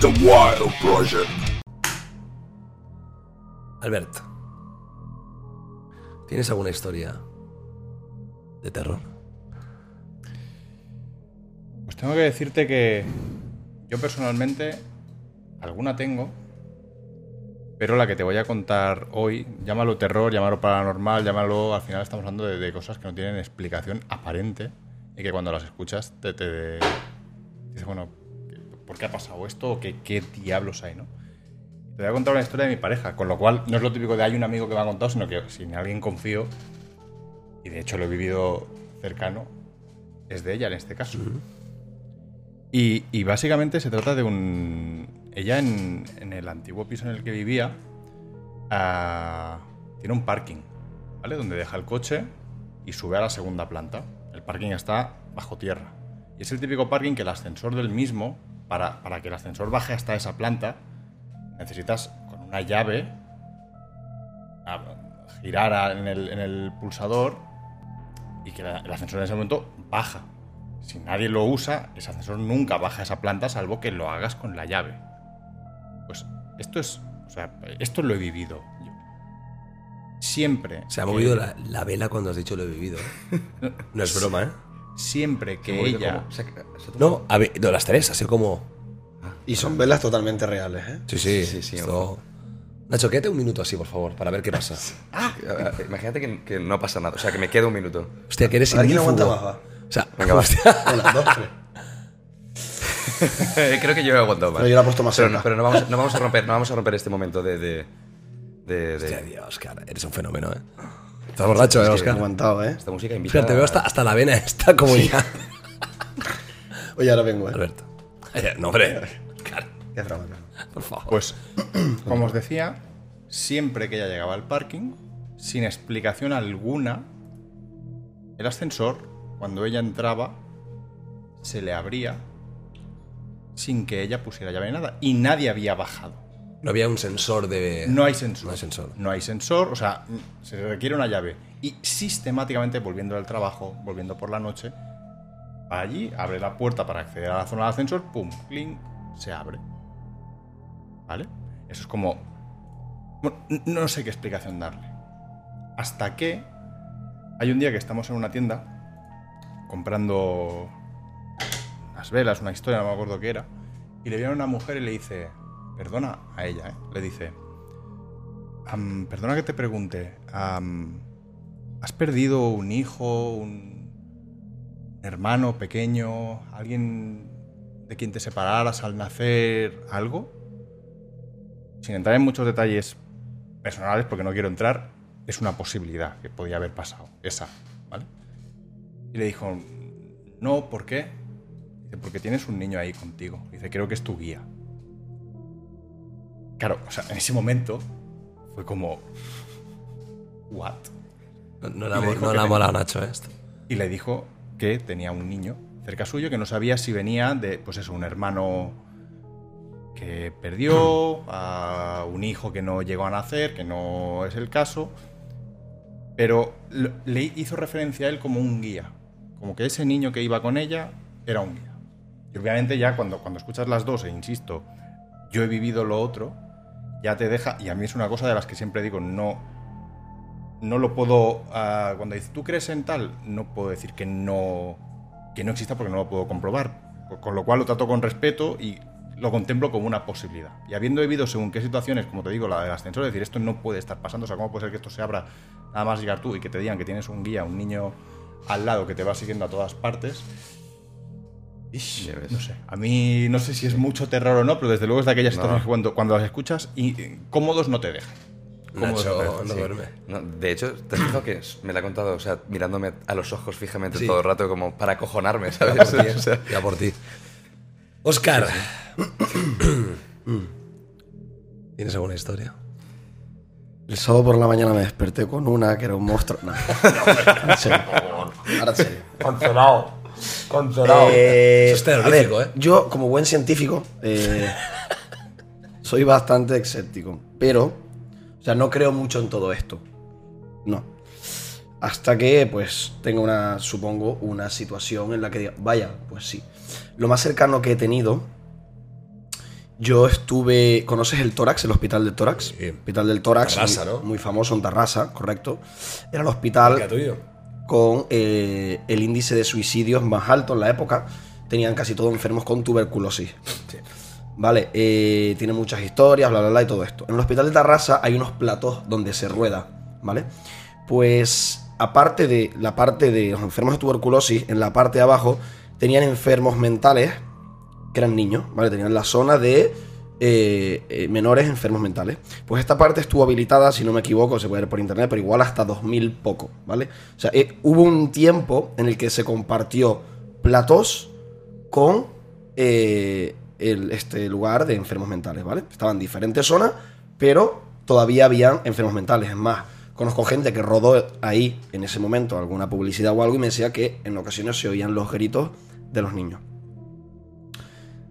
The Wild Project. Albert, ¿tienes alguna historia de terror? Pues tengo que decirte que yo personalmente alguna tengo, pero la que te voy a contar hoy, llámalo terror, llámalo paranormal, llámalo, al final estamos hablando de, de cosas que no tienen explicación aparente y que cuando las escuchas te, te dices, bueno, ¿por qué ha pasado esto? ¿O qué, qué diablos hay, no? Te voy a contar una historia de mi pareja, con lo cual no es lo típico de hay un amigo que me ha contado, sino que si en alguien confío, y de hecho lo he vivido cercano, es de ella en este caso. Y, y básicamente se trata de un... Ella en, en el antiguo piso en el que vivía ah, tiene un parking, ¿vale? Donde deja el coche y sube a la segunda planta. El parking está bajo tierra. Y es el típico parking que el ascensor del mismo, para, para que el ascensor baje hasta esa planta, necesitas con una llave girar en el, en el pulsador y que la- el ascensor en ese momento baja. Si nadie lo usa, ese ascensor nunca baja a esa planta salvo que lo hagas con la llave. Pues esto es, o sea, esto lo he vivido yo. Siempre. Se ha que- movido la, la vela cuando has dicho lo he vivido. ¿eh? No es broma, ¿eh? Siempre que ella. como- se se No, a ver, no, las tres, así como... Y son velas totalmente reales, ¿eh? Sí, sí, Sí, sí, esto- Nacho, quédate un minuto así, por favor, para ver qué pasa. Eh, Imagínate que, que no pasa nada. O sea, que me queda un minuto. Hostia, que eres A ver quién aguanta más, va. O sea, Venga, va. hostia. Una, dos, tres. Creo que yo he aguantado más. Pero yo la he puesto más Pero, no, pero no, vamos, no vamos a romper, no vamos a romper este momento de. de, de- de- Hostia, Dios, Oscar, eres un fenómeno, ¿eh? Estás borracho, ¿eh, Oscar? aguantado, ¿eh? Esta música invita. Espera, te veo hasta, hasta la vena está como ya. Oye, ahora vengo, ¿eh? Alberto. Eh, No, hombre. Claro, Qué broma, claro. por favor. Pues, como os decía, siempre que ella llegaba al parking, sin explicación alguna, el ascensor, cuando ella entraba, se le abría sin que ella pusiera llave ni nada. Y nadie había bajado. No había un sensor de... No hay sensor. No hay sensor. No hay sensor, o sea, se requiere una llave. Y sistemáticamente, volviendo del trabajo, volviendo por la noche, va allí, abre la puerta para acceder a la zona del ascensor, pum, clink, se abre. ¿Vale? Eso es como. Bueno, no sé qué explicación darle. Hasta que hay un día que estamos en una tienda comprando unas velas, una historia, no me acuerdo qué era, y le viene una mujer y le dice, perdona a ella, ¿eh? le dice, "Am, perdona que te pregunte, ¿has perdido un hijo, un hermano pequeño, alguien de quien te separaras al nacer, algo? Sin entrar en muchos detalles personales, porque no quiero entrar, es una posibilidad que podía haber pasado, esa, ¿vale? Y le dijo, no, ¿por qué? Dice, porque tienes un niño ahí contigo. Dice, creo que es tu guía. Claro, o sea, en ese momento fue como, ¿what? No, le no que le ha te- molado Nacho ¿eh? esto. Y le dijo que tenía un niño cerca suyo que no sabía si venía de, pues eso, un hermano que perdió, a un hijo que no llegó a nacer, que no es el caso, pero le hizo referencia a él como un guía, como que ese niño que iba con ella era un guía. Y obviamente ya cuando, cuando escuchas las dos, e insisto, yo he vivido lo otro, ya te deja, y a mí es una cosa de las que siempre digo, no, no lo puedo. ah, cuando dices, ¿tú crees en tal? No puedo decir que no, que no exista porque no lo puedo comprobar. Con lo cual lo trato con respeto y lo contemplo como una posibilidad. Y habiendo vivido según qué situaciones, como te digo, la del ascensor, decir, esto no puede estar pasando. O sea, ¿cómo puede ser que esto se abra nada más llegar tú y que te digan que tienes un guía, un niño al lado que te va siguiendo a todas partes? Ish, no sé. A mí no sé si es mucho terror o no, pero desde luego es de aquellas No. que cuando, cuando las escuchas y eh, cómodos no te dejan. Nacho no sí. duerme. No, de hecho, ¿te que me la ha contado, o sea, mirándome a los ojos fijamente Sí. todo el rato como para acojonarme, Ya ¿sabes? por ti, O sea, ya por ti. Oscar, ¿Tienes alguna historia? El sábado por la mañana me desperté con una que era un monstruo. No. Ahora. Cancelado. Cancelado. Eh, Eso es a terrorífico, ver, ¿eh? Yo, como buen científico, eh, soy bastante escéptico. Pero, o sea, no creo mucho en todo esto. No. Hasta que, pues, tenga una, supongo, una situación en la que diga, vaya, pues sí. Lo más cercano que he tenido, yo estuve. ¿Conoces el tórax, el hospital del tórax? Sí. Hospital del tórax. Tarrasa, muy, ¿no? muy famoso en Tarrasa, correcto. Era el hospital tuyo. Con eh, el índice de suicidios más alto en la época. Tenían casi todos enfermos con tuberculosis. Vale, eh, tiene muchas historias, bla, bla, bla y todo esto. En el hospital de Tarrasa hay unos platos donde se rueda, ¿vale? Pues aparte de la parte de los enfermos de tuberculosis, en la parte de abajo tenían enfermos mentales, que eran niños, ¿vale? Tenían la zona de eh, eh, menores enfermos mentales. Pues esta parte estuvo habilitada, si no me equivoco, se puede ver por internet, pero igual hasta 2000 poco, ¿vale? O sea, eh, hubo un tiempo en el que se compartió platos con este lugar de enfermos mentales, ¿vale? Estaban en diferentes zonas, pero todavía habían enfermos mentales. Es más, conozco gente que rodó ahí en ese momento alguna publicidad o algo y me decía que en ocasiones se oían los gritos de los niños.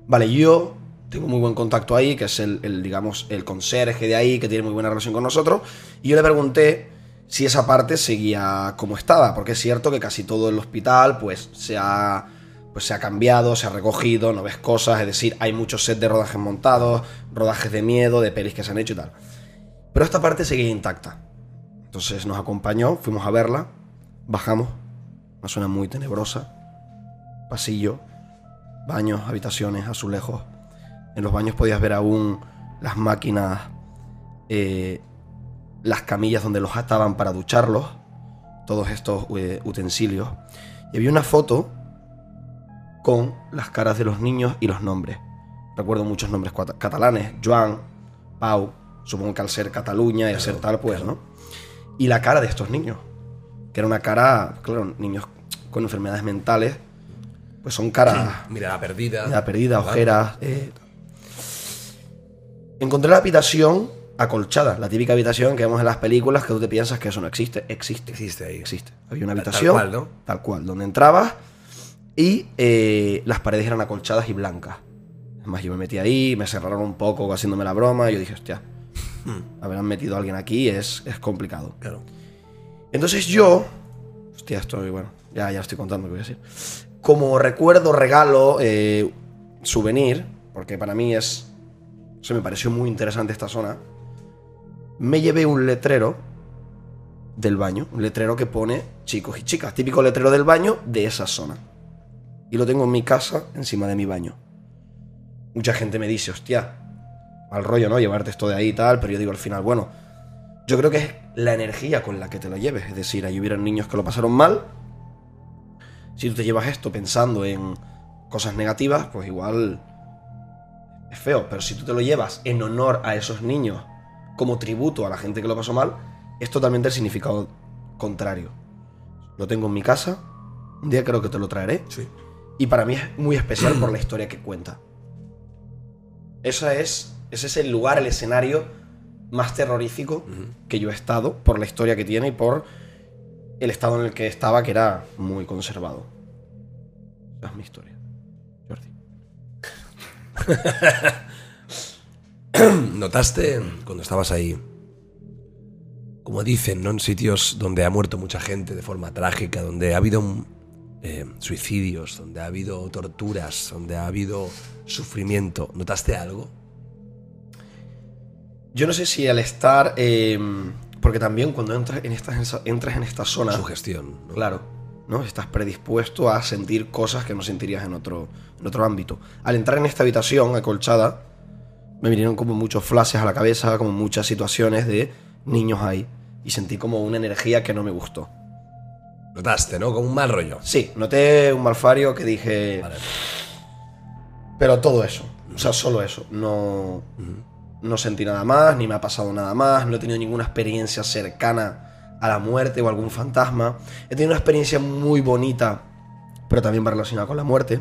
Vale, yo tengo muy buen contacto ahí, que es el, el, digamos, el conserje de ahí, que tiene muy buena relación con nosotros. Y yo le pregunté si esa parte seguía como estaba, porque es cierto que casi todo el hospital, pues, se ha, pues, se ha cambiado, se ha recogido, no ves cosas, es decir, hay muchos sets de rodajes montados, rodajes de miedo, de pelis que se han hecho y tal. Pero esta parte seguía intacta. Entonces nos acompañó, fuimos a verla, bajamos, una zona muy tenebrosa, pasillo, baños, habitaciones, azulejos. En los baños podías ver aún las máquinas, eh, las camillas donde los ataban para ducharlos, todos estos eh, utensilios. Y había una foto con las caras de los niños y los nombres. Recuerdo muchos nombres catalanes, Joan, Pau, supongo que al ser Cataluña y al ser tal, pues, ¿no? Y la cara de estos niños, que era una cara, claro, niños con enfermedades mentales, pues son caras Mirada perdida. la perdida, ojeras. eh. Encontré la habitación acolchada, la típica habitación que vemos en las películas que tú te piensas que eso no existe. Existe. Existe ahí. Existe. Había una Tal- tal habitación. cual, ¿no? Tal cual, donde entrabas y eh, las paredes eran acolchadas y blancas. Es más, yo me metí ahí, me cerraron un poco haciéndome la broma y yo dije, hostia, habrán metido a alguien aquí es, es complicado. Claro. Entonces yo, hostia, estoy, bueno, ya, ya estoy contando lo que voy a decir. Como recuerdo, regalo, eh, souvenir, porque para mí es, se me pareció muy interesante esta zona, me llevé un letrero del baño, un letrero que pone chicos y chicas, típico letrero del baño de esa zona. Y lo tengo en mi casa, encima de mi baño. Mucha gente me dice, hostia, al rollo, ¿no? Llevarte esto de ahí y tal, pero yo digo al final, bueno, yo creo que es la energía con la que te lo lleves. Es decir, ahí hubieron niños que lo pasaron mal. Si tú te llevas esto pensando en cosas negativas, pues igual es feo. Pero si tú te lo llevas en honor a esos niños, como tributo a la gente que lo pasó mal, es totalmente el significado contrario. Lo tengo en mi casa. Un día creo que te lo traeré. Sí. Y para mí es muy especial por la historia que cuenta. Esa es, ese es el lugar, el escenario más terrorífico que yo he estado por la historia que tiene y por el estado en el que estaba, que era muy conservado. Esa es mi historia. ¿Notaste cuando estabas ahí? Como dicen, ¿no? En sitios donde ha muerto mucha gente de forma trágica, donde ha habido eh, suicidios, donde ha habido torturas, donde ha habido sufrimiento. ¿Notaste algo? Yo no sé si al estar. eh, porque también cuando entras en esta, entras en esta zona. Sugestión. ¿no? Claro, ¿no? Estás predispuesto a sentir cosas que no sentirías en otro, en otro ámbito. Al entrar en esta habitación acolchada, me vinieron como muchos flashes a la cabeza, como muchas situaciones de niños ahí. Y sentí como una energía que no me gustó. Notaste, ¿no? Como un mal rollo. Sí, noté un malfario que dije. Vale. Pero todo eso. O sea, solo eso. No. No sentí nada más, ni me ha pasado nada más, no he tenido ninguna experiencia cercana a la muerte o algún fantasma. He tenido una experiencia muy bonita, pero también va relacionada con la muerte.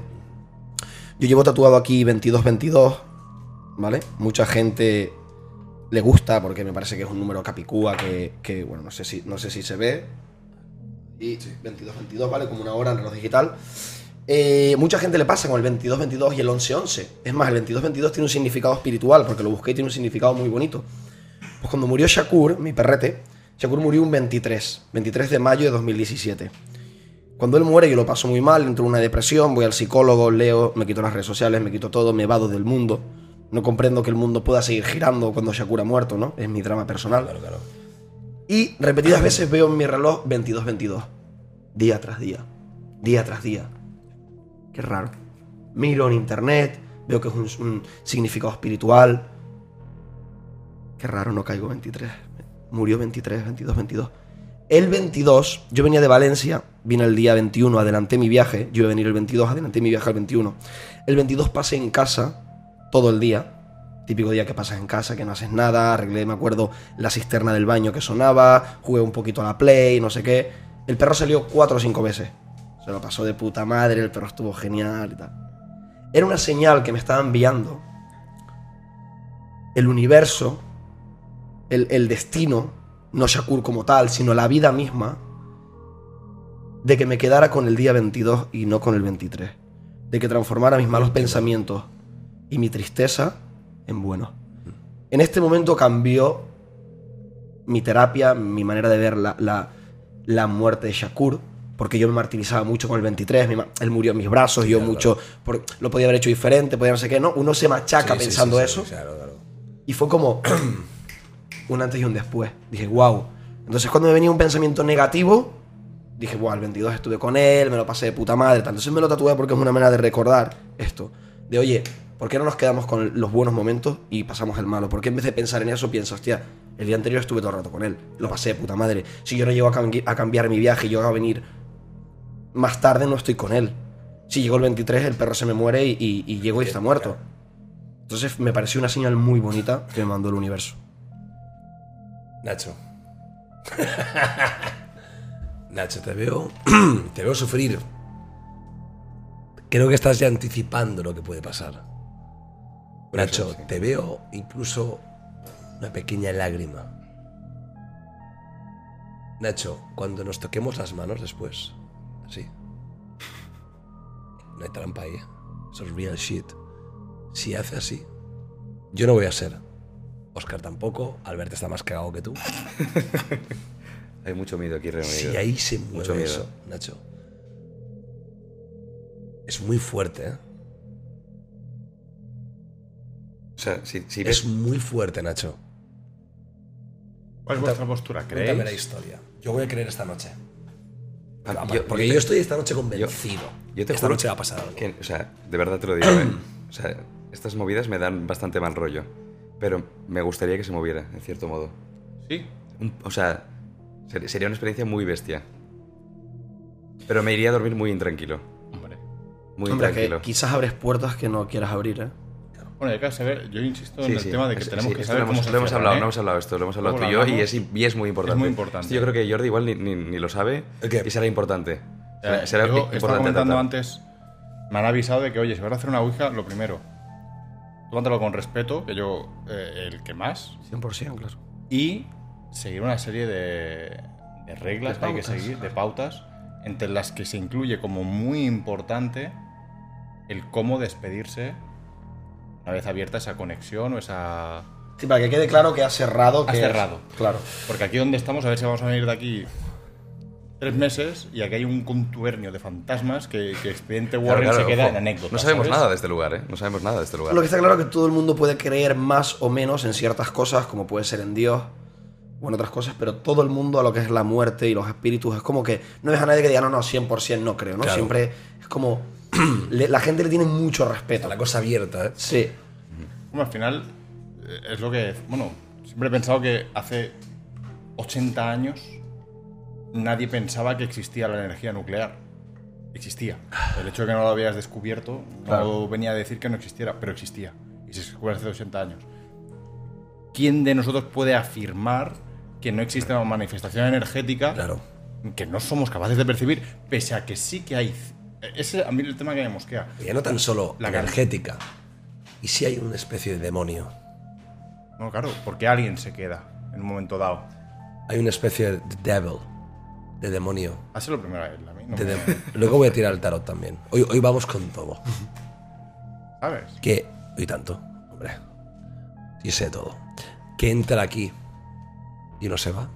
Yo llevo tatuado aquí 2222, ¿vale? Mucha gente le gusta porque me parece que es un número capicúa que, bueno, no sé si, no sé si se ve. Y 2222, ¿vale? Como una hora en reloj digital. Eh, mucha gente le pasa con el 2222 y el 1111. Es más, el 2222 tiene un significado espiritual, porque lo busqué y tiene un significado muy bonito. Pues cuando murió Shakur, mi perrete, Shakur murió un 23, 23 de mayo de 2017. Cuando él muere yo lo paso muy mal, entro en una depresión, voy al psicólogo, leo, me quito las redes sociales, me quito todo, me vado del mundo. No comprendo que el mundo pueda seguir girando cuando Shakur ha muerto, ¿no? Es mi drama personal. Claro, claro. Y repetidas veces veo en mi reloj 22-22. Día tras día. Día tras día. Qué raro. Miro en internet, veo que es un, un significado espiritual. Qué raro, no caigo 23. Murió 23, 22, 22. El 22, yo venía de Valencia, vine el día 21, adelanté mi viaje. Yo iba a venir el 22, adelanté mi viaje al 21. El 22 pasé en casa todo el día. Típico día que pasas en casa, que no haces nada. Arreglé, me acuerdo, la cisterna del baño que sonaba. Jugué un poquito a la play, no sé qué. El perro salió cuatro o cinco veces. Se lo pasó de puta madre, el perro estuvo genial y tal. Era una señal que me estaba enviando el universo, el, el destino, no Shakur como tal, sino la vida misma, de que me quedara con el día 22 y no con el 23. De que transformara mis malos pensamientos y mi tristeza en bueno. En este momento cambió mi terapia, mi manera de ver la, la- la muerte de Shakur, porque yo me martirizaba mucho con el 23, mi él murió en mis brazos, yo claro, mucho, por- lo podía haber hecho diferente, podía no sé qué, ¿no? Uno se machaca Sí, sí, pensando sí, sí, eso. claro. Y fue como un antes y un después. Dije, wow. Entonces cuando me venía un pensamiento negativo, dije, wow, el 22 estuve con él, me lo pasé de puta madre. tal. Entonces me lo tatué porque es una manera de recordar esto. De, oye, ¿por qué no nos quedamos con los buenos momentos y pasamos el malo? ¿Por qué en vez de pensar en eso pienso, hostia, el día anterior estuve todo el rato con él, lo pasé de puta madre. Si yo no llego a, a cambiar mi viaje y yo a venir más tarde, no estoy con él. Si llegó el 23, el perro se me muere y, y, y llego y está muerto. Entonces me pareció una señal muy bonita que me mandó el universo. Nacho. Nacho, te veo. te veo sufrir. Creo que estás ya anticipando lo que puede pasar. Nacho, sí. te veo incluso una pequeña lágrima. Nacho, cuando nos toquemos las manos después, así. No hay trampa ahí. ¿eh? Eso es real shit. Si hace así, yo no voy a ser. Oscar tampoco. Albert está más cagado que tú. Hay mucho miedo aquí reunido. Si ahí se Mucho mueve miedo. eso, Nacho. Es muy fuerte, ¿eh? O sea, si, si Es muy fuerte, Nacho. ¿Cuál es vuestra postura? Cuéntame la ¿Creéis? historia. Yo voy a creer esta noche. Ah, Porque yo, estoy esta noche convencido. Yo te esta juro noche va a pasar algo. que- o sea, de verdad te lo digo, ¿eh? O sea, estas movidas me dan bastante mal rollo. Pero me gustaría que se moviera, en cierto modo. Sí. O sea, sería una experiencia muy bestia. Pero me iría a dormir muy intranquilo. Hombre. Muy Hombre, que intranquilo. quizás abres puertas que no quieras abrir, ¿eh? Bueno, hay que saber, yo insisto en Sí, el sí. tema de que Es- tenemos sí, que saber lo cómo hemos, se lo hemos hablado, ¿eh? no hemos hablado esto, lo hemos hablado tú y yo y es, y es muy importante. muy importante. Yo creo que Jordi igual ni, ni- ni lo sabe ¿El qué? y será importante. Será, Eh, será yo importante estaba comentando tratar. antes, me han avisado de que, oye, si vas a hacer una Ouija, lo primero, tómatelo con respeto, que yo, eh, el que más, 100%, claro. y seguir una serie de, de reglas De que hay que pautas. seguir, de pautas, entre las que se incluye como muy importante el cómo despedirse una vez abierta esa conexión o esa... Sí, para que quede claro que has cerrado. Que cerrado. Claro. Porque aquí donde estamos, a ver si vamos a venir de aquí tres meses y aquí hay un contubernio de fantasmas que, que Expediente Claro, Warren claro, se queda ojo, en anécdota. No sabemos ¿sabes? nada de este lugar, ¿eh? No sabemos nada de este lugar. Lo que está claro es que todo el mundo puede creer más o menos en ciertas cosas, como puede ser en Dios o en otras cosas, pero todo el mundo a lo que es la muerte y los espíritus es como que no ves a nadie que diga, no, no, 100% no creo, ¿no? Claro. Siempre es como. le- la gente le tiene mucho respeto. La cosa abierta, ¿eh? Sí. Bueno, al final eh, es lo que... Bueno, siempre he pensado que hace 80 años nadie pensaba que existía la energía nuclear. Existía. El hecho de que no lo habías descubierto no Claro. venía a decir que no existiera, pero existía. Y se descubrió hace 80 años. ¿Quién de nosotros puede afirmar que no existe una manifestación energética Claro. que no somos capaces de percibir, pese a que sí que hay Ese a mí el tema que me mosquea. Y ya no tan solo La energética. ¿Y si hay una especie de demonio? No, claro, porque alguien se queda en un momento dado. Hay una especie de devil, de demonio. Hazlo primero a él, a mí. No de me- de- Luego voy a tirar el tarot también. Hoy, hoy vamos con todo. ¿Sabes? Que. Hoy tanto, hombre. Y sé todo. Que entra aquí y no se va.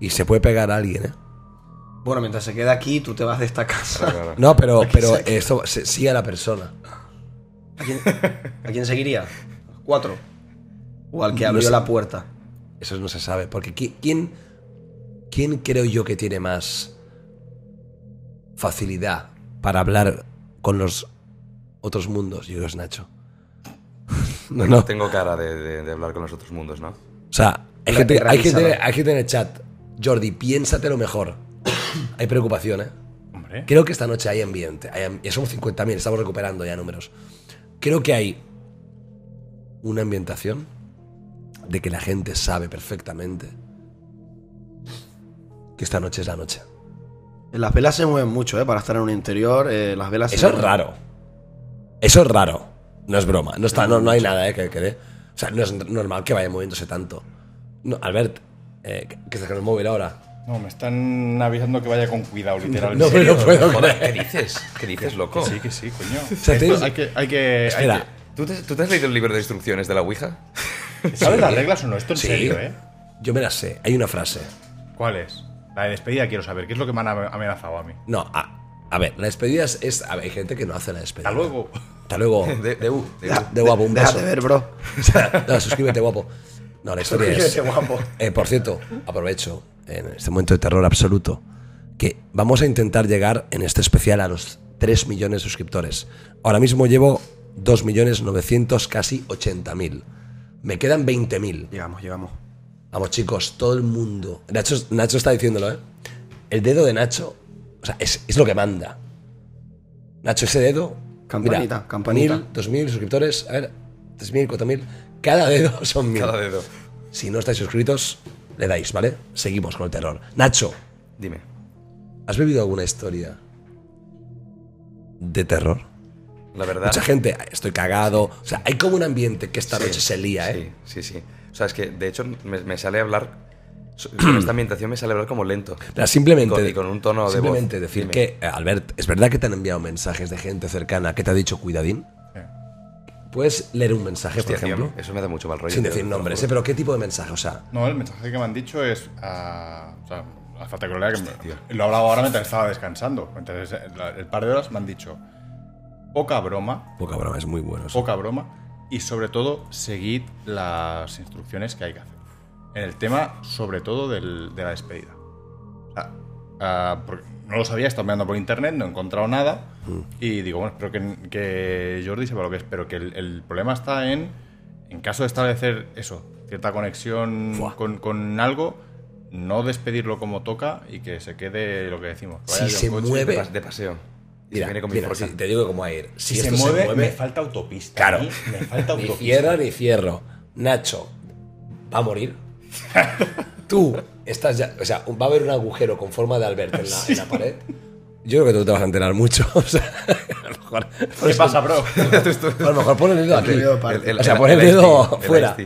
Y se puede pegar a alguien, ¿eh? Bueno, mientras se queda aquí, tú te vas de esta casa. Claro, claro. No, pero, pero esto se- sigue a la persona. ¿A quién, a quién seguiría? ¿Cuatro? ¿O al que No abrió la puerta? Eso no se sabe. Porque qui- ¿quién, quién creo yo que tiene más facilidad para hablar con los otros mundos? Yo creo que es Nacho. No, no. Tengo cara de, de- de hablar con los otros mundos, ¿no? O sea, hay gente, hay, gente, revísalo. hay gente en el chat. Jordi, piénsatelo mejor. Hay preocupación, ¿eh? Hombre. Creo que esta noche hay ambiente. Hay ya somos 50.000, estamos recuperando ya números. Creo que hay una ambientación de que la gente sabe perfectamente que esta noche es la noche. Las velas se mueven mucho, ¿eh? Para estar en un interior, eh, las velas se Eso es raro. Eso es raro. No es broma. No, está, no, no hay nada eh, que, que dé. O sea, no es normal que vaya moviéndose tanto. No, Albert, eh, que- con el móvil ahora. No, me están avisando que vaya con cuidado, literal. No, ¿En pero no puedo Joder. ¿qué dices? ¿Qué dices, loco? Que sí, que sí, coño. sea, Esto tienes- hay que. Hay que Espera. hay ¿Tú te, tú te has leído el libro de instrucciones de la Ouija? ¿Sabes las reglas o no? Esto en Sí. serio, ¿eh? Yo me la sé. Hay una frase. ¿Cuál es? La de despedida quiero saber. ¿Qué es lo que me han amenazado a mí? No, a, a ver, la despedida es, es- a ver, hay gente que no hace la despedida. Hasta luego. Hasta luego. De, de U, de U. De guapo, un beso. Déjate ver, bro. no, suscríbete, guapo. No, la historia es. Guapo. Eh, por cierto, aprovecho en este momento de terror absoluto que vamos a intentar llegar en este especial a los 3 millones de suscriptores. Ahora mismo llevo 2 millones 900, casi 80 mil. Me quedan 20 mil. Llegamos, llegamos. Vamos, chicos, todo el mundo. Nacho, Nacho está diciéndolo, ¿eh? El dedo de Nacho, o sea, es, es lo que manda. Nacho, ese dedo. Campanita, mira, campanita. Mil, dos mil suscriptores, a ver, tres mil, cuatro mil. Cada dedo son mil. Cada dedo. Si no estáis suscritos, le dais, ¿vale? Seguimos con el terror. Nacho, Dime. ¿has bebido alguna historia de terror? La verdad. Mucha gente, estoy cagado. O sea, hay como un ambiente que esta Sí, noche se lía, ¿eh? Sí, sí, sí. O sea, es que de hecho me, me sale hablar. so- Con esta ambientación me sale hablar como lento. Pero simplemente, Y con- y con un tono de voz. simplemente decir Dime. que, eh, Albert, ¿es verdad que te han enviado mensajes de gente cercana que te ha dicho cuidadín? ¿Puedes leer un mensaje, Hostia, por tío, ejemplo? eso me da mucho mal rollo. Sin tío, decir nombres. ¿eh? Pero ¿qué tipo de mensaje? O sea, No, el mensaje que me han dicho es. ah, o sea, la falta que lo lea, que me- lo he hablado ahora mientras estaba descansando. Entonces, el, el par de horas me han dicho. Poca broma, poca broma, es muy bueno. eso. poca broma. Y sobre todo, seguid las instrucciones que hay que hacer. En el tema, sobre todo, del- de la despedida. O sea, ah, porque no lo sabía, estaba mirando por internet, no he encontrado nada. Y digo, bueno, espero que, que Jordi sepa lo que es. Pero que el, el problema está en, en caso de establecer eso, cierta conexión con, con algo, no despedirlo como toca y que se quede lo que decimos. que Si se mueve- De, pas- de paseo. Mira, viene con mi mira, Forza. si te digo cómo va a ir. Si, Si, se, mueve, me falta autopista. Claro. Mí Me falta Ni autopista. fierro ni fierro. Nacho va a morir. Tú estás ya. O sea, va a haber un agujero con forma de Alberto en la, en la pared. Yo creo que tú te vas a enterar mucho. O sea, a lo mejor. ¿Qué pasa, bro? A lo mejor pon el dedo aquí. El- el- o sea, pon el el dedo fuera.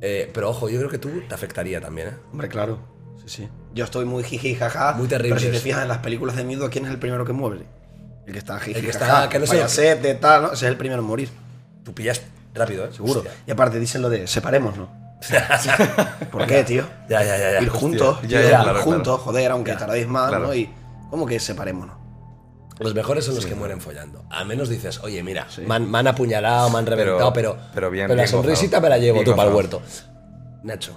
Eh, pero ojo, yo creo que tú te afectaría también, ¿eh? Hombre, claro. Sí, sí. Yo estoy muy jiji jaja. Muy terrible Pero si te eso. fijas en las películas de miedo, ¿quién es el primero que muere? El que está jiji El que está- jaja, que no se lo- payasete, tal, ¿no? Ese es el primero en morir. Tú pillas rápido, ¿eh? Seguro. Hostia. Y aparte dicen lo de separemos, ¿no? ¿Por qué, tío? Ya, ya, ya. ya. Ir juntos, ya, ya, ir claro, juntos, claro. joder, aunque Ya, tardéis más, claro. ¿no? Y ¿cómo que separémonos? Los mejores son los que mueren follando. Al menos dices, oye, mira, me, han, me han apuñalado, me han reventado, pero, pero bien, la bien sonrisita gozado. me la llevo Bien tú para el huerto. Nacho,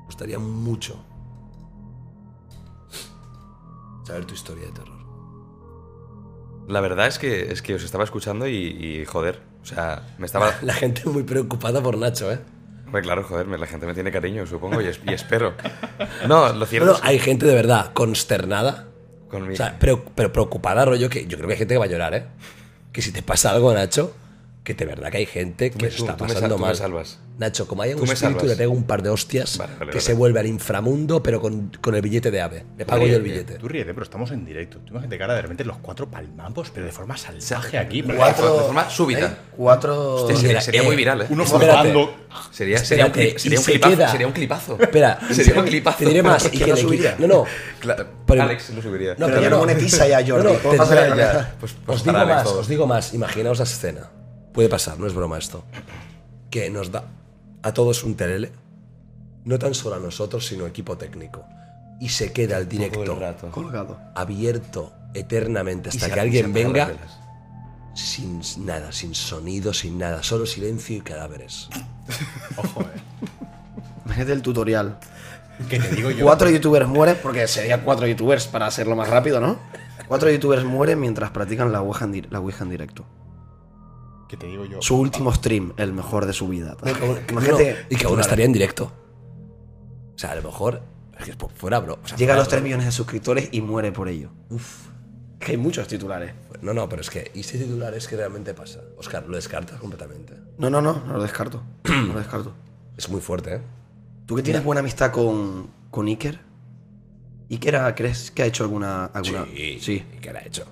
me gustaría mucho saber tu historia de terror. La verdad es que, es que os estaba escuchando y, y, joder. O sea, me estaba. La gente muy preocupada por Nacho, ¿eh? Hombre, claro, joder, la gente me tiene cariño, supongo, y, es- y espero. No, lo cierto Bueno, es que hay gente de verdad consternada. con mi- O sea, pero, pero preocupada, rollo, que yo creo que hay gente que va a llorar, ¿eh? Que si te pasa algo, Nacho, que de verdad que hay gente que me- se tú- está tú me sal- pasando tú me mal. salvas. Nacho, como haya un espíritu, le pego un par de hostias Vale, vale, que vale. se vuelve al inframundo, pero con, con el billete de ave. Le pago yo el billete. Tú ríete, pero estamos en directo. Tú imagínate que ahora de repente los cuatro palmamos, pero de forma salvaje aquí. Cuatro- De forma súbita. Cuatro. Hostia, sería, sería eh, muy viral, ¿eh? Uno flotando. Sería, sería, un, Espérate, sería clipazo. queda. Sería un clipazo. Espera, sería un clipazo. Te diré más. y ¿Quién que lo le- subiría? No, no. Pero- Alex lo subiría. No, pero ya no monetiza ya, Jordi. No, no. Pues, pues os digo más, os digo más. Imaginaos la escena. Puede pasar, no es broma esto. Que nos da a todos un telele, no tan solo a nosotros, sino equipo técnico. Y se queda el directo rato. Colgado. abierto eternamente hasta que alguien venga sin nada, sin sonido, sin nada, solo silencio y cadáveres. Ojo, eh. Imagínate el tutorial. Que te digo yo. Cuatro youtubers mueren, porque sería cuatro youtubers para hacerlo más rápido, ¿no? Cuatro youtubers mueren mientras practican la Ouija en, dir- la Ouija en directo. Que te digo yo. Su último stream, el mejor de su vida. Imagínate. no, y que aún estaría en directo. O sea, a lo mejor. Es que fuera, bro. o sea, Llega a los 3 broma. millones de suscriptores y muere por ello. Uf. Que hay muchos titulares. No, no, pero es que. ¿Y si titulares que realmente pasa? Oscar, lo descartas completamente. No, no, no, no lo descarto. No lo descarto. Es muy fuerte, ¿eh? ¿Tú que tienes buena amistad con, con Iker? ¿Iker ha- crees que ha hecho alguna. alguna... Sí. ¿Y qué le ha hecho?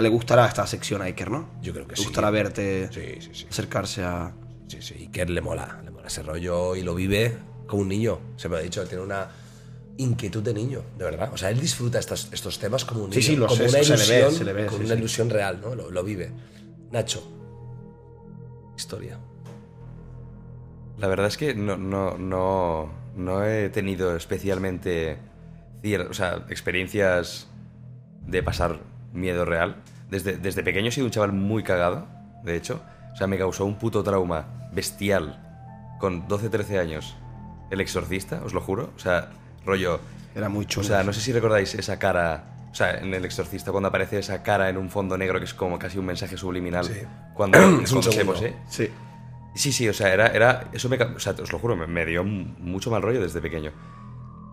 Le gustará esta sección a Iker, ¿no? Yo creo que Le sí. gustará verte Sí, sí, sí. acercarse a. Sí, sí. Que le mola. Le mola ese rollo y lo vive como un niño. Se me ha dicho, tiene una inquietud de niño, de verdad. O sea, él disfruta estos, estos temas como un Sí, niño. sí, lo como sé, una se le ve, ilusión, se le ve, Con sí, una sí. ilusión real, ¿no? Lo, lo vive. Nacho. Historia. La verdad es que no, no, no, no he tenido especialmente o sea, experiencias de pasar miedo real. Desde, desde pequeño he sido un chaval muy cagado, de hecho. O sea, me causó un puto trauma bestial con 12-13 años. El exorcista, os lo juro. O sea, rollo... Era muy O chulo. sea, no sé si recordáis esa cara... O sea, en El Exorcista, cuando aparece esa cara en un fondo negro que es como casi un mensaje subliminal. Sí. Cuando, Es cuando se posee. Sí. Sí, sí, o sea, era, era eso me, o sea, os lo juro, me, me dio mucho mal rollo desde pequeño.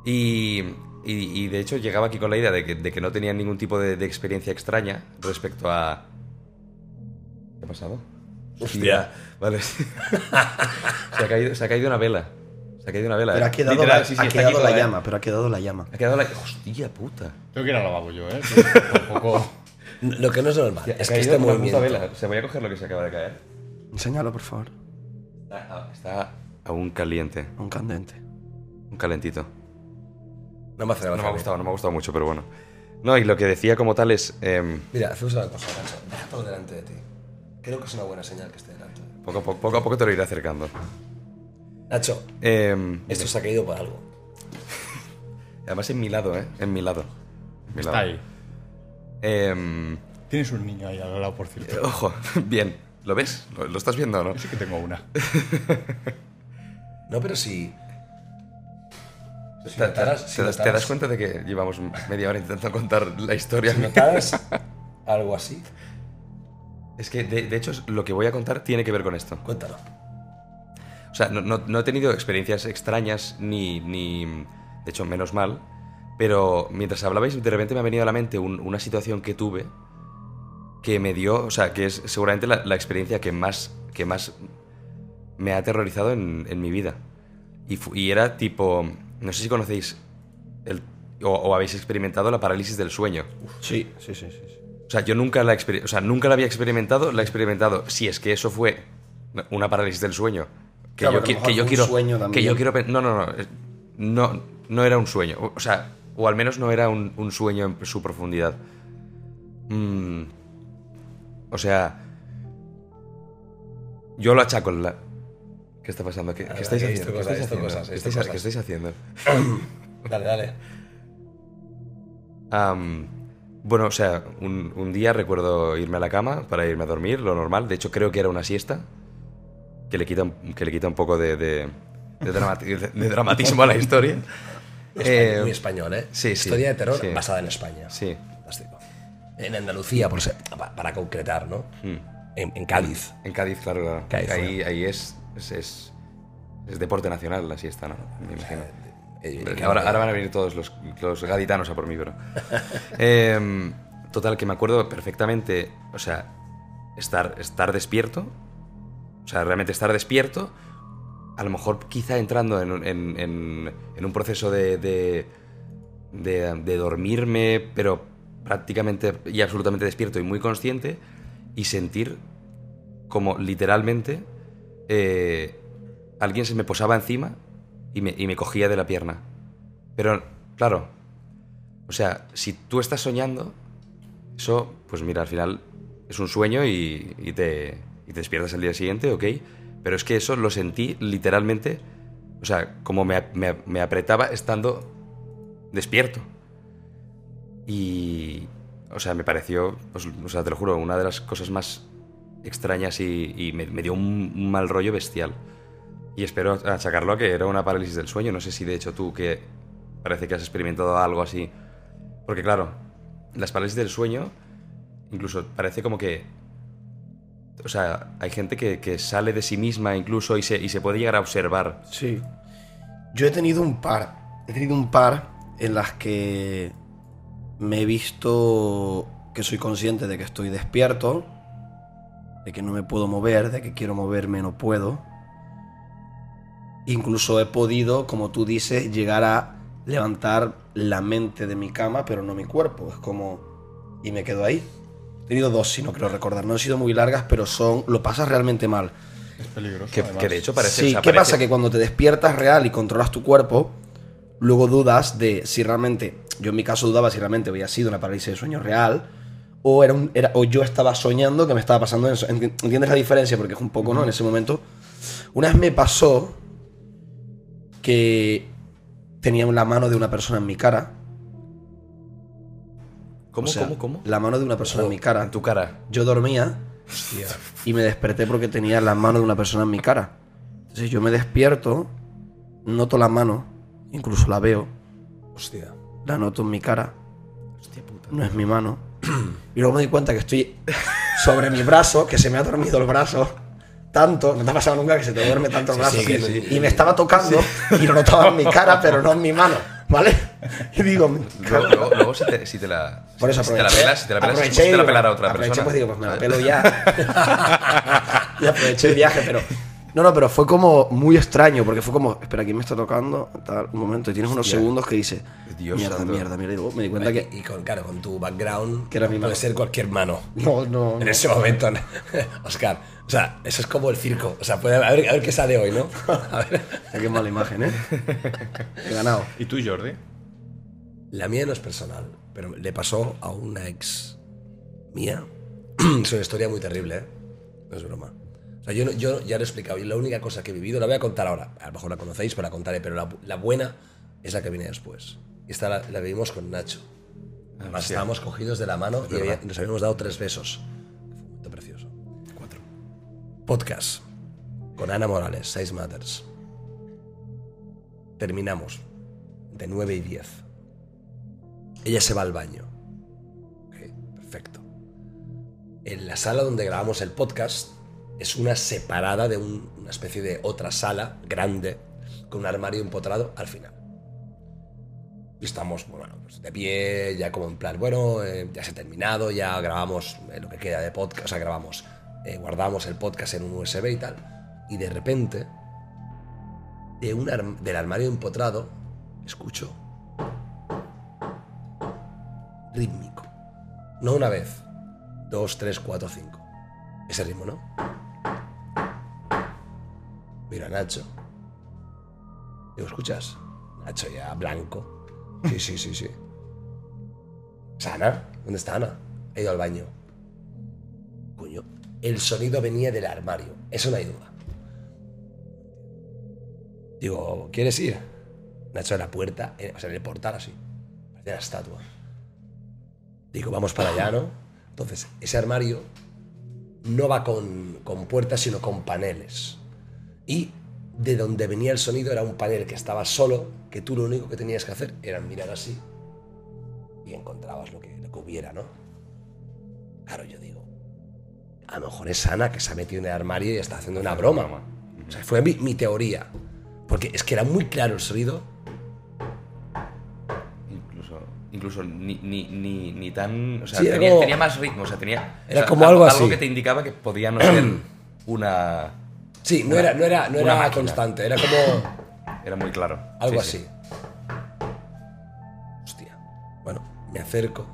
Y, y- y de hecho llegaba aquí con la idea de que, de que no tenía ningún tipo de, de experiencia extraña respecto a... ¿Qué ha pasado? Hostia. Vale. se, ha caído, se ha caído una vela. Se ha caído una vela. Pero ¿eh? ha quedado, Literal, la, sí, sí, ha quedado la ¿eh? llama, pero ha quedado la llama. Ha quedado la... Hostia puta. Tengo que ir al lavabo yo, eh. Tampoco. Lo que no es normal Ha es que este movimiento. vela. Se voy a coger lo que se acaba de caer. Enséñalo, por favor. Está, está aún caliente. Un candente. Un calentito. No me hace No me ha gustado, no me ha gustado mucho, pero bueno. No, y lo que decía como tal es... em, Mira, hacemos una cosa, Nacho. Deja todo delante de ti. Creo que es una buena señal que esté delante. poco, a poco, poco a poco te lo iré acercando. Nacho, Em, esto se ha caído por algo. además en mi lado, ¿eh? En mi lado. En mi Está lado. ahí. Em, Tienes un niño ahí al lado, por cierto. ojo, bien. ¿Lo ves? ¿Lo, lo estás viendo o no? Yo sí que tengo una. No, pero si. Si ¿Te, notaras- si das, te notaras- das cuenta de que llevamos media hora intentando contar la historia? Si notaras algo así, Es que, de, de hecho, lo que voy a contar tiene que ver con esto. cuéntalo. O sea, no, no- no he tenido experiencias extrañas ni, ni... De hecho, menos mal. Pero mientras hablabais, de repente me ha venido a la mente un- una situación que tuve que me dio... O sea, que es seguramente la, la experiencia que más, que más me ha aterrorizado en, en mi vida. Y, y era tipo... No sé si conocéis el, o, o habéis experimentado la parálisis del sueño. Sí, sí, sí, sí. sí. O sea, yo nunca la, o sea, nunca la había experimentado, la he experimentado. Si es que eso fue una parálisis del sueño. Que Claro, yo, que mejor yo quiero. sueño que yo quiero. No, no, no. eh, No, no era un sueño. O o sea, o al menos no era un, un sueño en su profundidad. Mm, o sea. Yo lo achaco en la. ¿Qué está pasando? ¿Qué, qué estáis haciendo? ¿Qué estáis haciendo? ¿Qué estáis- qué estáis haciendo? Dale, dale. Am, bueno, o sea, un, un día recuerdo irme a la cama para irme a dormir, lo normal. De hecho, creo que era una siesta. Que le quita, un- que le quita un poco de, de, de dramati- de- dramatismo a la historia. Eh, muy español, ¿eh? sí, sí, Historia de terror sí. basada en España. Sí. Fantástico. En Andalucía, por ser- pa- para concretar, ¿no? Mm. En, en Cádiz. En Cádiz, claro, claro. Cádiz, ahí ahí es, es, es, es deporte nacional la siesta, ¿no? Me imagino. Eh, Que ahora, ahora van a venir todos los, los gaditanos a por mí, pero. Em, total, que me acuerdo perfectamente, o sea, estar, estar despierto O sea, realmente estar despierto, a lo mejor quizá entrando en, un- en- en- en un proceso de, de, de- de dormirme, pero prácticamente y absolutamente despierto y muy consciente, y sentir como literalmente eh, alguien se me posaba encima y me, y me cogía de la pierna. Pero, claro, o sea, si tú estás soñando, eso, pues mira, al final es un sueño y, te, y te despiertas al día siguiente, ok. Pero es que eso lo sentí literalmente, o sea, como me, me- me apretaba estando despierto. Y, o sea, me pareció, pues, o sea, te lo juro, una de las cosas más extrañas y, y me, dio un, un mal rollo bestial. Y espero achacarlo a que era una parálisis del sueño. No sé si de hecho tú que parece que has experimentado algo así. Porque claro, las parálisis del sueño incluso parece como que... O sea, hay gente que, que sale de sí misma incluso y se, y se puede llegar a observar. Sí. Yo he tenido un par. He tenido un par en las que me he visto que soy consciente de que estoy despierto, de que no me puedo mover, de que quiero moverme, no puedo. Incluso he podido, como tú dices, llegar a levantar la mente de mi cama, pero no mi cuerpo. Es como... Y me quedo ahí. He tenido dos, si no creo recordar. No han sido muy largas, pero son... Lo pasas realmente mal. Es peligroso. Que, que de hecho parece... Sí, o sea, ¿qué parece- pasa? Que cuando te despiertas real y controlas tu cuerpo, luego dudas de si realmente, yo en mi caso dudaba si realmente había sido una parálisis de sueño real o, era un, era, o yo estaba soñando que me estaba pasando eso. Enti- ¿Entiendes la diferencia? Porque es un poco, ¿no? En ese momento. Una vez me pasó que tenía la mano de una persona en mi cara. ¿Cómo, O sea, cómo, cómo? La mano de una persona en mi cara. En tu cara. Yo dormía Hostia. y me desperté porque tenía la mano de una persona en mi cara. Entonces yo me despierto, noto la mano, incluso la veo, Hostia. la noto en mi cara, Hostia puta. no es mi mano. Y luego me doy cuenta que estoy sobre mi brazo, que se me ha dormido el brazo tanto, no te ha pasado nunca que se te duerme tanto el brazo, sí, así, sí. y me estaba tocando y lo notaba en mi cara, pero no en mi mano, ¿vale? Y digo, Luego, luego- luego si, te, si te la... por eso si te la pelas, si te la pelas, si te la pelara otra aproveché, persona. pues digo, pues me la pelo ya. y aproveché el viaje, pero. No, no, pero fue como muy extraño, porque fue como, espera, ¿quién me está tocando? Tal, un momento, y tienes unos Hostia. segundos que dice, Dios mierda, santo. mierda, mierda. Y luego me di cuenta que. Y con, claro, con tu background, Que era mi puede mano. ser cualquier mano. No, no. En no. ese momento. Oscar. O sea, eso es como el circo. O sea, puede, a, ver, a ver qué sale hoy, ¿no? A ver. Qué mala imagen, ¿eh? He ganado. ¿Y tú, Jordi? La mía no es personal, pero le pasó a una ex mía. es una historia muy terrible, ¿eh? No es broma. O sea, yo, yo ya lo he explicado. Y la única cosa que he vivido, la voy a contar ahora. A lo mejor la conocéis, pero la contaré. Pero la, la buena es la que viene después. Esta la, la vivimos con Nacho. Además, hostia. estábamos cogidos de la mano y había- nos habíamos dado tres besos. Fue un momento precioso. Cuatro. Podcast con Ana Morales, Size Matters. Terminamos de 9 y 10. Ella se va al baño. Ok, perfecto. En la sala donde grabamos el podcast es una separada de un- una especie de otra sala grande con un armario empotrado al final. Y estamos, bueno, pues de pie, ya como en plan, bueno, eh, ya se ha terminado, ya grabamos eh, lo que queda de podcast, o sea, grabamos, eh, guardamos el podcast en un USB y tal. Y de repente, de un del armario empotrado, escucho rítmico. No una vez, dos, tres, cuatro, cinco. Ese ritmo, ¿no? Mira, Nacho. Digo, ¿escuchas? Nacho ya blanco. Sí, sí, sí, sí. ¿Es Ana? ¿Dónde está Ana? Ha ido al baño. Coño. El sonido venía del armario. Eso no hay duda. Digo, ¿quieres ir? Nacho en la puerta, eh, o sea, en el portal así. Parecía una estatua. Digo, vamos para allá, ¿no? Entonces, ese armario no va con, con puertas, sino con paneles. Y de donde venía el sonido era un panel que estaba solo, que tú lo único que tenías que hacer era mirar así y encontrabas lo que, lo que hubiera, ¿no? Claro, yo digo, a lo mejor es Ana que se ha metido en el armario y está haciendo una broma. O sea, fue mi, mi teoría. Porque es que era muy claro el sonido. Incluso, incluso ni, ni, ni, ni tan... O sea, Sí, tenía, como- tenía más ritmo, o sea, tenía... Era o sea, como algo así. Algo que te indicaba que podía no ser una... Sí, no era, no era, no era constante, era como Era muy claro. algo Sí, sí. así. Hostia. Bueno, me acerco.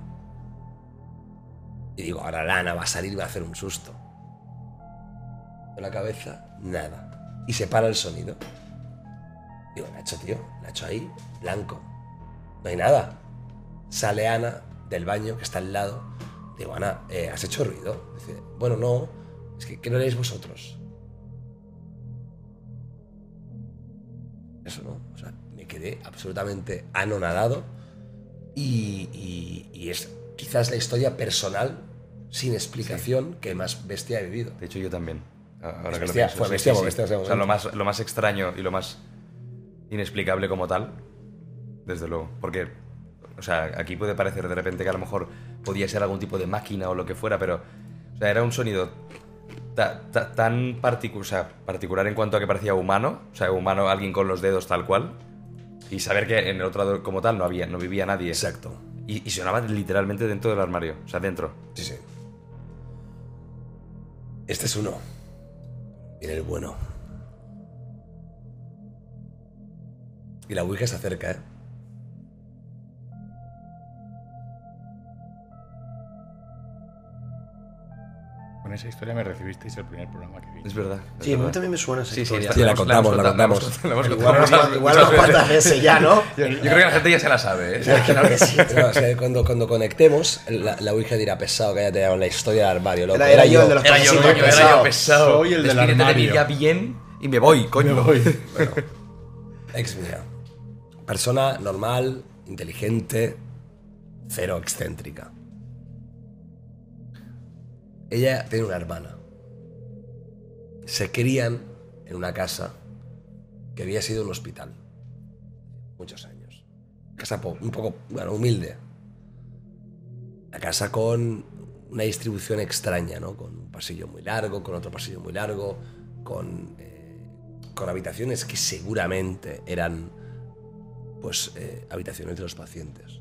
Y digo, ahora Lana va a salir y va a hacer un susto. Con la cabeza, nada. Y se para el sonido. Digo, Nacho, tío, Nacho ahí, blanco. No hay nada. Sale Ana del baño, que está al lado. Digo, Ana, eh, ¿has hecho ruido? Dice, bueno, no, es que, que no erais vosotros. Eso no, o sea, me quedé absolutamente anonadado y, y- y es quizás la historia personal, sin explicación, que más bestia he vivido. De hecho, yo también. Ahora que lo Bestia, fue bestia, sí, fue sí. bestia ese O sea, lo más, lo más extraño y lo más inexplicable como tal, desde luego. Porque, o sea, aquí puede parecer de repente que a lo mejor podía ser algún tipo de máquina o lo que fuera, pero, o sea, era un sonido ta- ta- tan particu- o sea, particular en cuanto a que parecía humano, o sea, humano, alguien con los dedos tal cual, y saber que en el otro lado como tal no había, no vivía nadie. Exacto. Y, y sonaba literalmente dentro del armario, o sea, dentro. Sí, sí. Este es uno. Viene el bueno. Y la Ouija se acerca, ¿eh? Con esa historia me recibisteis el primer programa que vi. Es verdad. es Sí, a mí verdad. también me suena esa Sí, sí, historia. Sí, la hemos- contamos, la contamos. la contado Igual unas, igual cuantas veces. ya, ¿no? Yo, yo creo que la gente ya se la sabe, ¿eh? Claro que sí. No, o sea, cuando, cuando conectemos, la, la Ouija dirá pesado que ya te la historia del armario. Loco. Era- era yo el de los Era yo, coño, era pesado. yo pesado. Soy el del Despídete de mí armario. ya bien y me voy, coño. Ex mía. Persona normal, inteligente, cero excéntrica. Ella tiene una hermana. Se crían en una casa que había sido un hospital. Muchos años. Casa un poco, humilde. La casa con una distribución extraña, ¿no? Con un pasillo muy largo, con otro pasillo muy largo, con, eh, con habitaciones que seguramente eran, pues, eh, habitaciones de los pacientes.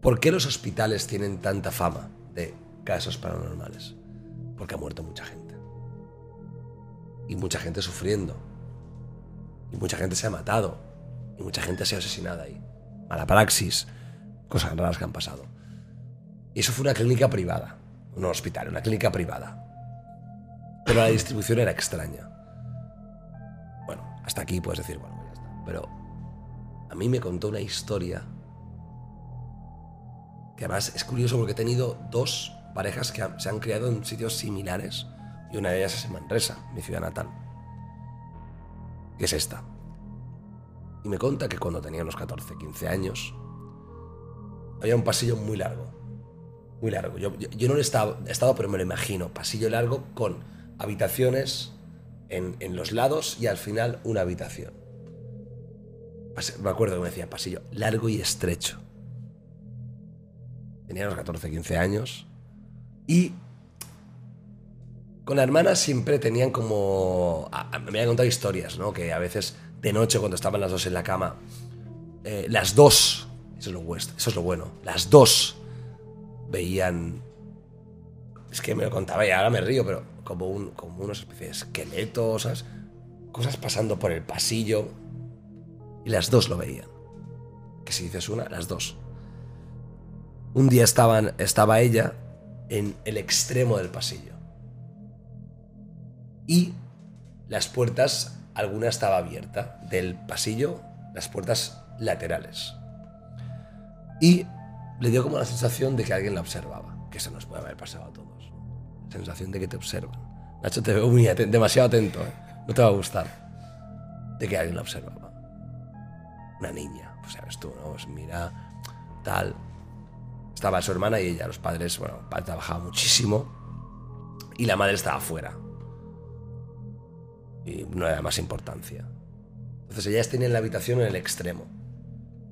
¿Por qué los hospitales tienen tanta fama de casos paranormales? Porque ha muerto mucha gente. Y mucha gente sufriendo. Y mucha gente se ha matado. Y mucha gente ha sido asesinada ahí. Mala praxis. Cosas raras que han pasado. Y eso fue una clínica privada. Un hospital, una clínica privada. Pero la distribución era extraña. Bueno, hasta aquí puedes decir, bueno, ya está. Pero a mí me contó una historia que además es curioso porque he tenido dos parejas que se han criado en sitios similares y una de ellas es en Manresa, mi ciudad natal. Que es esta. Y me conta que cuando tenía unos 14, 15 años, había un pasillo muy largo. Muy largo. Yo, no he estado, he estado, pero me lo imagino. Pasillo largo con habitaciones en, en los lados y al final una habitación. Me acuerdo que me decía pasillo largo y estrecho. Tenía unos 14, 15 años. Y con la hermana siempre tenían como... me habían contado historias, ¿no? Que a veces de noche cuando estaban las dos en la cama, eh, las dos, eso es, lo, bueno, las dos veían... Es que me lo contaba y ahora me río, pero como, un, como unos especies de esqueletos. Cosas pasando por el pasillo. Y las dos lo veían. Que si dices una, las dos. Un día estaban, estaba ella en el extremo del pasillo. Y las puertas, alguna estaba abierta del pasillo, las puertas laterales. Y le dio como la sensación de que alguien la observaba. Que eso nos puede haber pasado a todos. La sensación de que te observan. Nacho, te veo muy aten- demasiado atento. ¿eh? No te va a gustar. De que alguien la observaba. Una niña. Pues sabes tú, ¿no? Pues mira, tal. Estaba su hermana y ella. Los padres, bueno, el padre trabajaba muchísimo. Y la madre estaba fuera. Y no era más importancia. Entonces ellas tenían la habitación en el extremo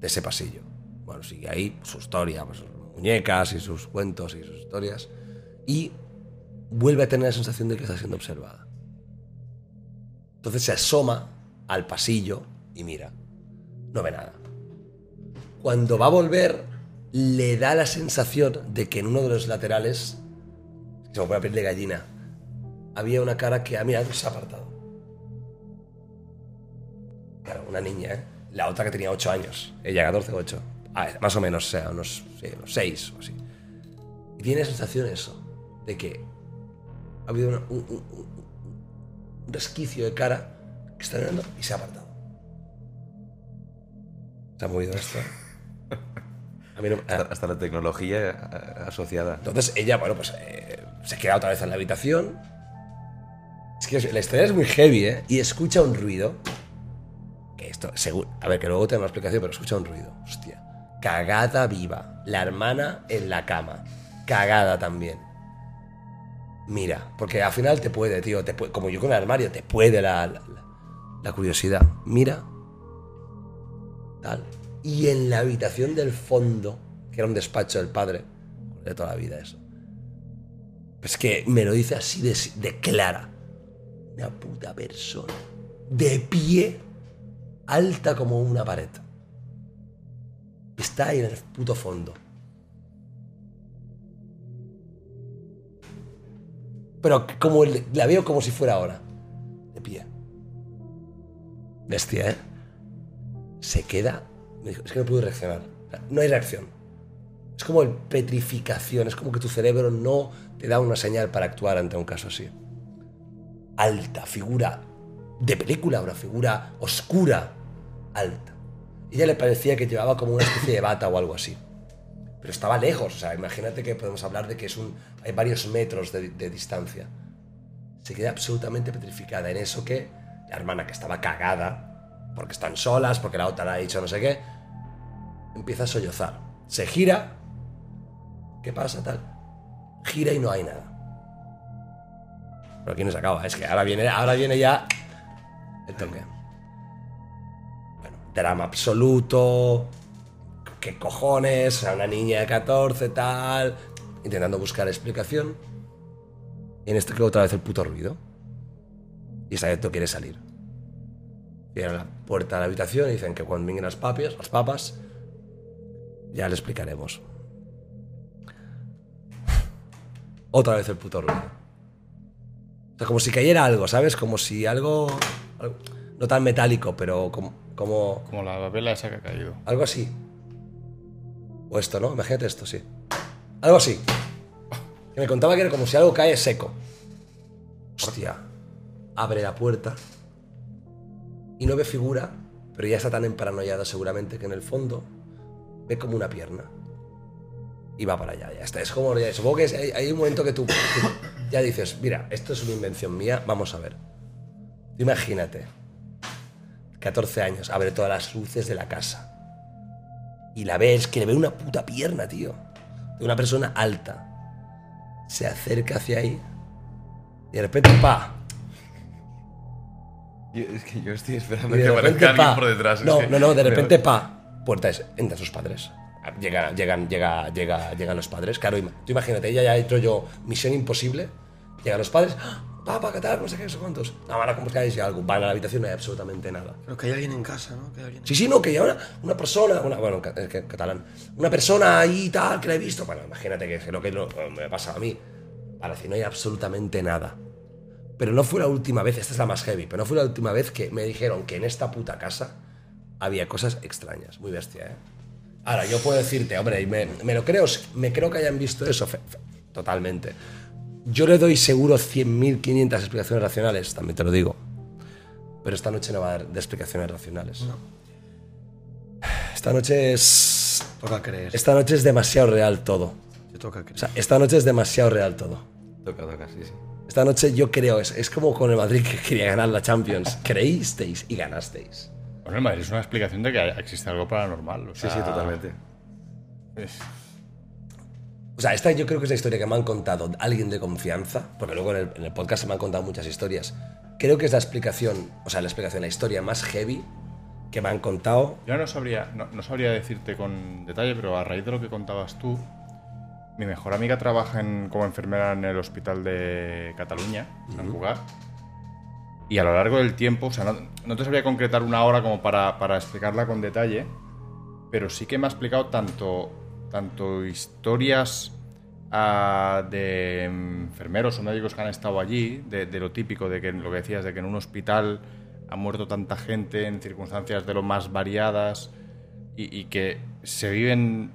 de ese pasillo. Bueno, sigue ahí su historia, pues, sus muñecas y sus cuentos y sus historias. Y vuelve a tener la sensación de que está siendo observada. Entonces se asoma al pasillo y mira. No ve nada. Cuando va a volver, le da la sensación de que en uno de los laterales, se me puede abrir de gallina, había una cara que mirado y se ha apartado. Claro, una niña, ¿eh? La otra que tenía 8 años. Ella 14 o 8. Ah, más o menos, o sea, unos, sí, unos 6 o así. Y tiene la sensación eso, de que ha habido una- un, un- un- un resquicio de cara que está mirando y se ha apartado. ¿Se ha movido esto? A mí no- Hasta, hasta la tecnología eh, asociada. entonces ella, bueno, pues eh, se queda otra vez en la habitación. Es que la historia es muy heavy, ¿eh? Y escucha un ruido. Que esto, seguro. A ver, que luego una explicación, pero escucha un ruido. Hostia. Cagada viva. La hermana en la cama. Cagada también. Mira, porque al final te puede, tío. Te puede- como yo con el armario, te puede la, la, la- la curiosidad. Mira. Tal. Y en la habitación del fondo, que era un despacho del padre, de toda la vida eso. Pues que me lo dice así de, clara. Una puta persona. De pie. Alta como una pared. Está ahí en el puto fondo. Pero como la veo como si fuera ahora. De pie. Bestia, ¿eh? Se queda. Me dijo, es que no puedo reaccionar. No hay reacción. Es como el petrificación. Es como que tu cerebro no te da una señal para actuar ante un caso así. Alta, figura de película, una figura oscura, alta. Ella le parecía que llevaba como una especie de bata o algo así. Pero estaba lejos, o sea, imagínate que podemos hablar de que es un, hay varios metros de, de distancia. Se queda absolutamente petrificada en eso que la hermana que estaba cagada, porque están solas, porque la otra le ha dicho no sé qué, empieza a sollozar. Se gira, ¿qué pasa tal? Gira y no hay nada. Pero aquí no se acaba, es que ahora viene, ahora viene ya el toque. Bueno, drama absoluto. ¿Qué cojones? Sea, una niña de 14, tal. Intentando buscar explicación. Y en esto creo otra vez el puto ruido. Y esa vez tú quiere salir. Cierran la puerta de la habitación y dicen que cuando vengan las papias, las papas, ya le explicaremos. Otra vez el puto ruido. O sea, como si cayera algo, ¿sabes? Como si algo. algo- no tan metálico, pero como, como. Como la vela esa que ha caído. Algo así. O esto, ¿no? Imagínate esto, sí. Algo así. Que me contaba que era como si algo cae seco. Hostia. Abre la puerta. Y no ve figura, pero ya está tan emparanoiada seguramente que en el fondo ve como una pierna. Y va para allá, ya está. Es como, ya- supongo que es- hay, hay un momento que tú, tú ya dices, mira, esto es una invención mía, vamos a ver. Imagínate, 14 años, abre todas las luces de la casa. Y la ves, que le ve una puta pierna, tío. De una persona alta. Se acerca hacia ahí. Y de repente, pa. Yo- es que yo estoy Y esperando de que repente, aparezca alguien pa. por detrás. es No, que- no, no, de pero- repente, pa. Puerta es. Entran sus padres. Llegan, llegan, llega, llega, llegan los padres. Claro, im- tú imagínate, ella ya ha hecho yo Misión Imposible. Llegan los padres. ¡Ah! Papá, ¿qué tal? No sé qué, no sé cuántos. No, van a buscar algo. Van a la habitación, no hay absolutamente nada. Pero que hay alguien en casa, ¿no? Que hay alguien... Sí, sí, no, que ya una, una persona, una, bueno, en ca- en catalán, una persona ahí tal que la he visto. Bueno, imagínate que es lo que lo- me pasa a mí. Para decir, no hay absolutamente nada. Pero no fue la última vez, esta es la más heavy, pero no fue la última vez que me dijeron que en esta puta casa había cosas extrañas. Muy bestia, ¿eh? Ahora, yo puedo decirte, hombre, y me, me lo creo, me creo que hayan visto eso, fe- fe- totalmente. Yo le doy seguro 100.500 explicaciones racionales, también te lo digo. Pero esta noche no va a dar de explicaciones racionales. Esta noche es. Toca creer. Esta noche es demasiado real todo. Te toca creer. O sea, esta noche es demasiado real todo. Toca, toca, sí, sí. Esta noche yo creo, es, es como con el Madrid que quería ganar la Champions. Creísteis y ganasteis. Bueno, el Madrid es una explicación de que existe algo paranormal. o Sí, sí, totalmente. es- O sea, esta yo creo que es la historia que me han contado alguien de confianza, porque luego en el, en el podcast se me han contado muchas historias. Creo que es la explicación, o sea, la explicación, la historia más heavy que me han contado. Yo no sabría, no, no sabría decirte con detalle, pero a raíz de lo que contabas tú, mi mejor amiga trabaja en- como enfermera en el hospital de Cataluña, en Cugat. Y a lo largo del tiempo, o sea, no, no te sabría concretar una hora como para, para explicarla con detalle, pero sí que me ha explicado tanto, tanto historias ah, de enfermeros o médicos que han estado allí, de, de lo típico, de que lo que decías, de que en un hospital ha muerto tanta gente en circunstancias de lo más variadas y, y que se viven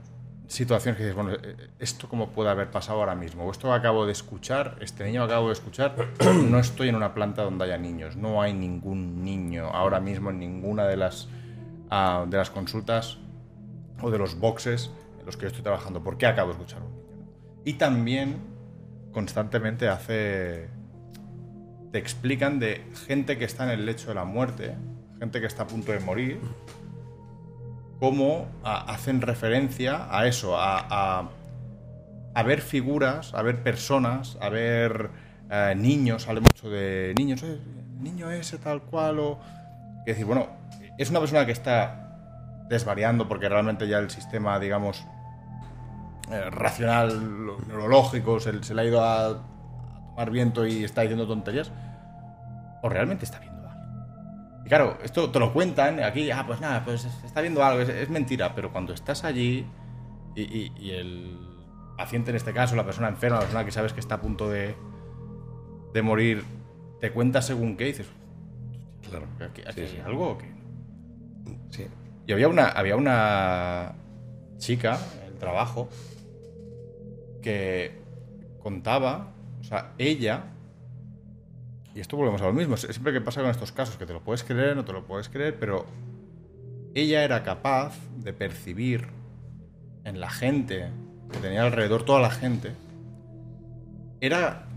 situaciones que dices, bueno, eh, ¿esto cómo puede haber pasado ahora mismo? O esto acabo de escuchar, este niño acabo de escuchar, no estoy en una planta donde haya niños, no hay ningún niño ahora mismo en ninguna de las, ah, de las consultas o de los boxes en los que yo estoy trabajando. ¿Por qué acabo de escuchar un niño? Y también constantemente hace... Te explican de gente que está en el lecho de la muerte, gente que está a punto de morir, cómo hacen referencia a eso, a, ver figuras, a ver personas, a ver eh, niños, habla mucho de niños, eh, niño ese tal cual, o... Es decir, bueno, es una persona que está desvariando porque realmente ya el sistema, digamos, eh, racional, neurológico, se, se le ha ido a, tomar viento y está diciendo tonterías, o realmente está algo. Y claro, esto te lo cuentan aquí, ah, pues nada, pues está viendo algo, es, es mentira, pero cuando estás allí y, y- y el paciente en este caso, la persona enferma, la persona que sabes que está a punto de, de morir, te cuenta según qué, y dices, Claro. ¿aquí, aquí Sí, hay sí. algo o qué? Sí. Y había una, había una chica en el trabajo que contaba, o sea, ella, y esto volvemos a lo mismo, siempre que pasa con estos casos, que te lo puedes creer, no te lo puedes creer, pero ella era capaz de percibir en la gente que tenía alrededor, toda la gente, era,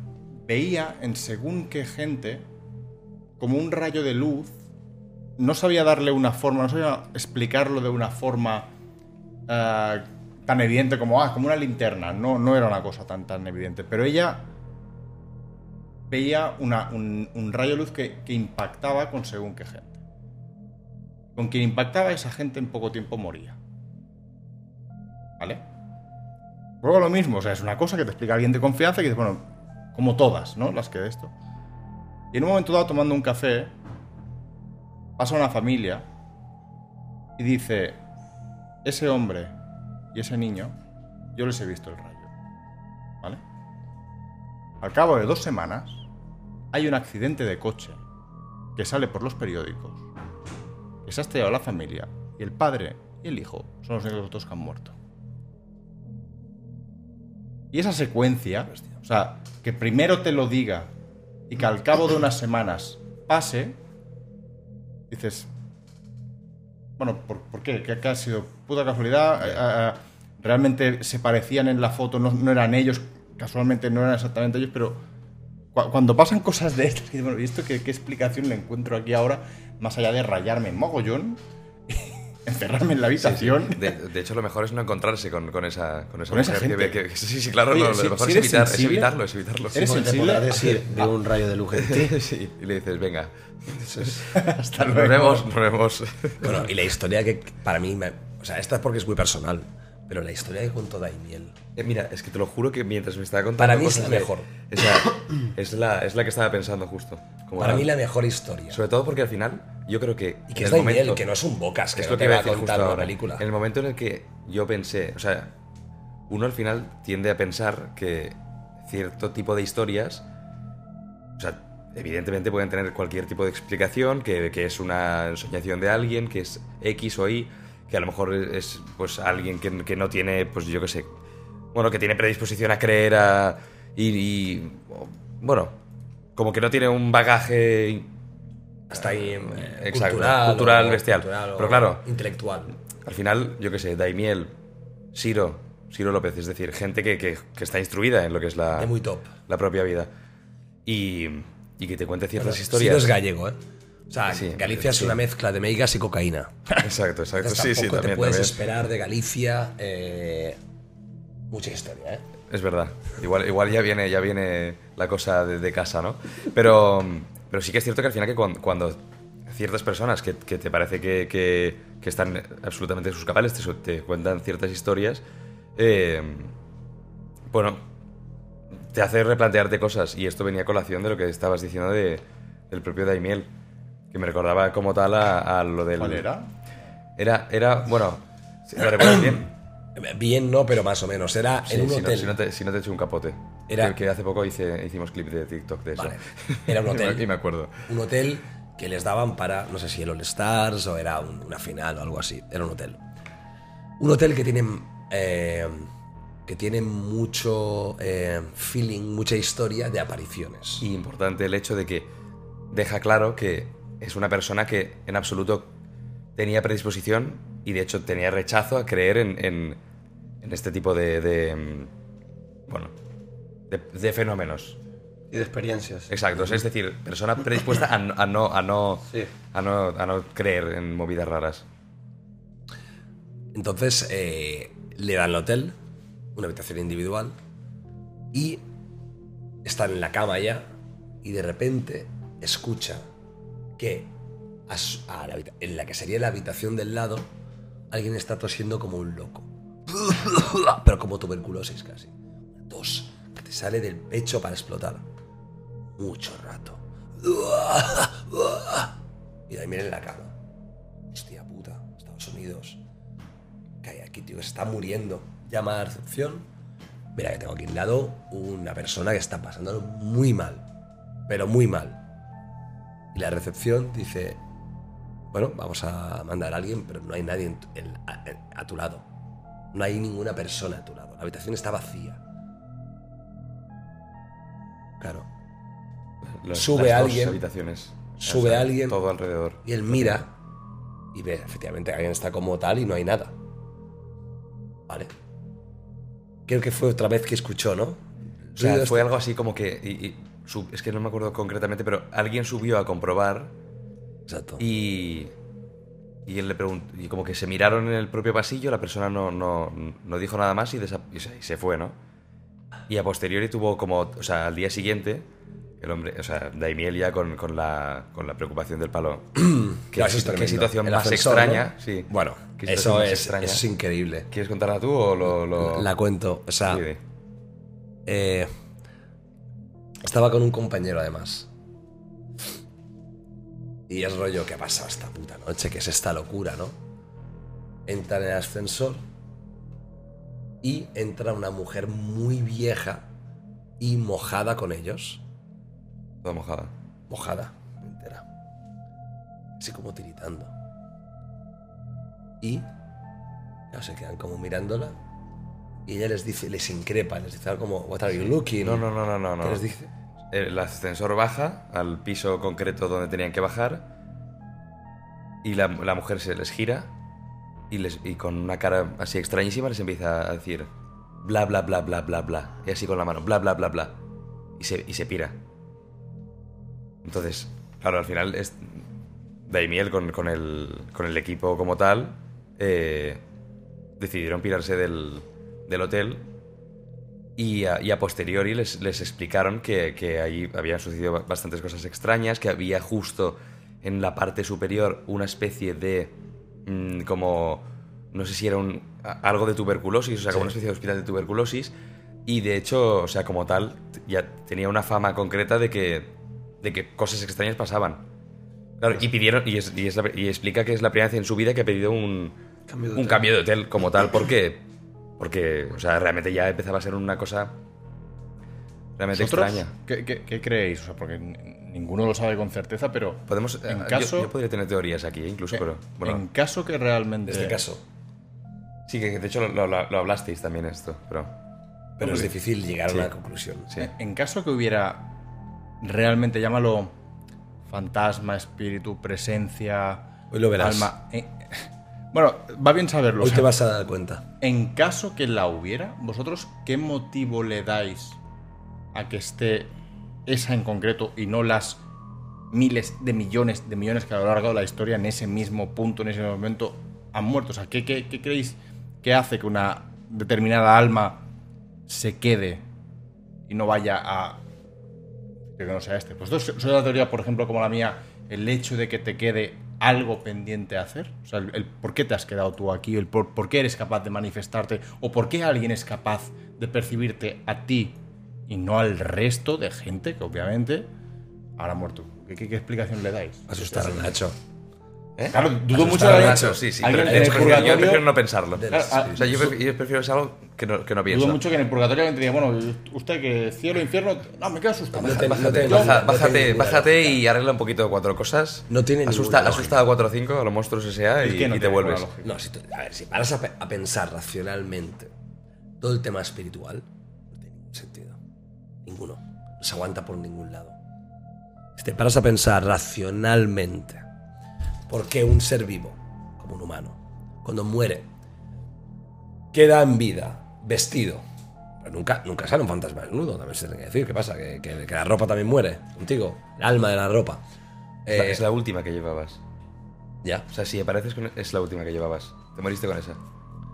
veía en según qué gente como un rayo de luz no sabía darle una forma, no sabía explicarlo de una forma eh, tan evidente como, ah, como una linterna. No, no era una cosa tan, tan evidente. Pero ella veía un, un rayo luz que, impactaba con según qué gente. Con quien impactaba esa gente en poco tiempo moría. ¿Vale? Luego lo mismo, o sea, es una cosa que te explica alguien de confianza y que dices, bueno, como todas, ¿no? Las que de esto. Y en un momento dado, tomando un café, pasa una familia y dice, ese hombre y ese niño, yo les he visto el rayo. ¿Vale? Al cabo de dos semanas, hay un accidente de coche que sale por los periódicos, que se ha estrellado la familia, y el padre y el hijo son los únicos dos que han muerto. Y esa secuencia, o sea, que primero te lo diga y que al cabo de unas semanas pase, dices, bueno, ¿por, qué? ¿Qué, ha sido? ¿Puta casualidad? Eh, eh, ¿Realmente se parecían en la foto? No, eran ellos, casualmente no eran exactamente ellos, pero cuando pasan cosas de estas, dices, bueno, ¿y esto qué, qué explicación le encuentro aquí ahora? Más allá de rayarme en mogollón, encerrarme en la habitación. De, de hecho, lo mejor es no encontrarse con, con esa, con esa Con esa mujer que gente. que- sí, sí, claro, Oye, no, si- lo mejor si es, evitar, evitarlo, es evitarlo. ¿Eres sensible? podrá decir de un rayo de luz en ti. Sí, y le dices, venga, Hasta nos vemos, nos vemos. Bueno, y la historia que para mí, me- o sea, esta es porque es muy personal, pero la historia que contó Daimiel, Eh, mira, es que te lo juro que mientras me estaba contando. Para mí es la mejor. Es la, es la que estaba pensando justo. como para tal. mí la mejor historia. Sobre todo porque al final, yo creo que. Y que es el Daimiel, momento- que no es un bocas, que es no lo te que va a contar una película. En el momento en el que yo pensé, o sea, uno al final tiende a pensar que cierto tipo de historias, o sea, evidentemente pueden tener cualquier tipo de explicación, que, que es una ensoñación de alguien, que es X o Y, que a lo mejor es pues alguien que, que no tiene, pues yo qué sé, bueno, que tiene predisposición a creer a, y, bueno, como que no tiene un bagaje Hasta ahí eh, Exacto, cultural, cultural, o- bestial. cultural Pero claro. intelectual. Al final, yo qué sé, Daimiel, Siro, Siro López, es decir, gente que, que- que está instruida en lo que es la, De muy top. la propia vida. Y, y que te cuente ciertas Pero historias. Siro es gallego, ¿eh? O sea, Sí, Galicia es una mezcla de meigas y cocaína. Exacto, exacto. Entonces, Sí, sí, también, te puedes también. esperar de Galicia eh, mucha historia, ¿eh? Es verdad. Igual, igual ya viene, ya viene la cosa de, de casa, ¿no? Pero, pero sí que es cierto que al final que cuando, cuando ciertas personas que, que te parece que, que- que están absolutamente en sus cabales te, te cuentan ciertas historias, eh, bueno, te hace replantearte cosas. Y esto venía a colación de lo que estabas diciendo de, del propio Daimiel, que me recordaba como tal a, a lo del... ¿Cuál era? Era, era bueno, si ¿lo recuerdas bien? Bien, no, pero más o menos. Era Sí, en un si, no, hotel. si no te, si no te echo un capote. Era- Que, hace poco hice, hicimos clip de TikTok de eso. Vale. Era un hotel. y me acuerdo. Un hotel que les daban para, no sé si el All Stars o era un- una final o algo así. Era un hotel. Un hotel que tiene, eh, que tiene mucho eh, feeling, mucha historia de apariciones. Y importante el hecho de que deja claro que es una persona que en absoluto tenía predisposición y de hecho tenía rechazo a creer en, en- en este tipo de, de, mm, bueno, de, de fenómenos. Y de experiencias. Exacto, es decir, persona predispuesta a, no- a no, a, no, Sí. a, no, a no creer en movidas raras. Entonces eh, le dan el hotel, una habitación individual, y están en la cama ya, y de repente escucha que en la que sería la habitación del lado, alguien está tosiendo como un loco. Pero como tuberculosis casi. Tos que te sale del pecho para explotar. Mucho rato. Y ahí miren en la cama. Hostia puta, Estados Unidos. ¿Qué hay aquí, tío? Se está muriendo. Llama a la recepción. Mira que tengo aquí al lado una persona que está pasándolo muy mal. Pero muy mal. Y la recepción dice, bueno, vamos a mandar a alguien, pero no hay nadie en tu- en- a, tu lado. No hay ninguna persona a tu lado. La habitación está vacía. Claro. Las- Sube las alguien, habitaciones. sube alguien. Todo alrededor. Y él mira y ve, efectivamente, alguien está como tal y no hay nada. Vale. Creo que fue otra vez que escuchó, ¿no? O sea, fue algo así como que. y- y sub- es que no me acuerdo concretamente, pero alguien subió a comprobar Exacto. y. Y él le preguntó. Y como que se miraron en el propio pasillo, la persona no, no, no dijo nada más y, y se, y se fue, ¿no? Y a posteriori tuvo como. O sea, al día siguiente. El hombre, o sea, Daimiel ya con, con la, con la preocupación del palo. ¿Qué, eso es qué situación El más ascensor, extraña? ¿no? Sí. Bueno, ¿Qué situación eso es, extraña? eso es increíble. ¿Quieres contarla tú o lo.? lo- La cuento. O sea, Sí, eh, estaba con un compañero además. Y es rollo, ¿qué ha pasado esta puta noche? ¿Qué es esta locura, no? Entra en el ascensor y entra una mujer muy vieja y mojada con ellos. Toda mojada. mojada, entera. Así como tiritando. Y ya se quedan como mirándola. Y ella les dice, les increpa, les dice algo como, What are you looking? No, no, no, no, no. no. ¿Qué les dice? El ascensor baja al piso concreto donde tenían que bajar y la, la mujer se les gira y, les, y con una cara así extrañísima les empieza a decir bla, bla, bla, bla, bla, bla. Y así con la mano, bla, bla, bla, bla. Y se, y se pira. Entonces, claro, al final es Daimiel con, con, el, con el equipo como tal eh, decidieron pirarse del, del hotel y a, y a posteriori les, les explicaron que, que ahí habían sucedido ba- bastantes cosas extrañas, que había justo en la parte superior una especie de. mm, como. No sé si era un, algo de tuberculosis, o sea, como una especie de hospital de tuberculosis. Y de hecho, o sea, como tal, ya tenía una fama concreta de que, de que cosas extrañas pasaban. Claro, y pidieron, y, es- y es la- y explica que es la primera vez en su vida que ha pedido un, Cambio de un hotel. cambio de hotel como tal, porque, porque, o sea, realmente ya empezaba a ser una cosa realmente ¿Vosotros extraña. ¿qué, qué, qué creéis? O sea, porque ninguno lo sabe con certeza, pero Podemos, en eh, caso, yo, yo podría tener teorías aquí, eh, incluso, pero bueno, en caso que realmente... En este caso. sí que de hecho lo, lo- lo hablasteis también esto, pero Pero es difícil llegar Sí. a una conclusión. sí. En caso que hubiera realmente, llámalo fantasma, espíritu, presencia, Hoy lo verás. alma... eh, bueno, va bien saberlo. Hoy o sea, te vas a dar cuenta. En caso que la hubiera, ¿vosotros qué motivo le dais a que esté esa en concreto y no las miles de millones de millones que a lo largo de la historia en ese mismo punto, en ese momento, han muerto? O sea, ¿qué, qué- qué creéis que hace que una determinada alma se quede y no vaya a... que no sea este? Pues soy la teoría, por ejemplo, como la mía, el hecho de que te quede algo pendiente a hacer. O sea, el, el por qué te has quedado tú aquí, el por, por qué eres capaz de manifestarte, o por qué alguien es capaz de percibirte a ti y no al resto de gente que obviamente habrá muerto. ¿Qué, qué- qué explicación le dais? Asustar a Nacho. ¿Eh? Claro, dudo mucho de Nacho, sí, sí. alguien pero en el yo prefiero- yo purgatorio- prefiero no pensarlo. Claro, ah, O sea, yo, pref- yo prefiero es algo que no, que no pienso. Dudo mucho que en el purgatorio alguien te diga, bueno, usted que cielo, infierno. No, me quedo asustado. No Bájate, te- baja- no bájate, bájate lógica. y arregla un poquito cuatro cosas. No tiene asusta, asusta a 4 o 5 a los monstruos S.A. Y, que no y te vuelves. No, si tú- a ver, si paras a, pe- a pensar racionalmente todo el tema espiritual, no tiene ningún sentido. Ninguno. No se aguanta por ningún lado. Si te paras a pensar racionalmente por qué un ser vivo, como un humano, cuando muere, queda en vida, vestido. Pero nunca, nunca sale un fantasma desnudo, también se tiene que decir. ¿Qué pasa? Que, que- que la ropa también muere contigo. El alma de la ropa. Es la- Eh, es la última que llevabas. ya. O sea, si apareces con... Es la última que llevabas. Te moriste con esa.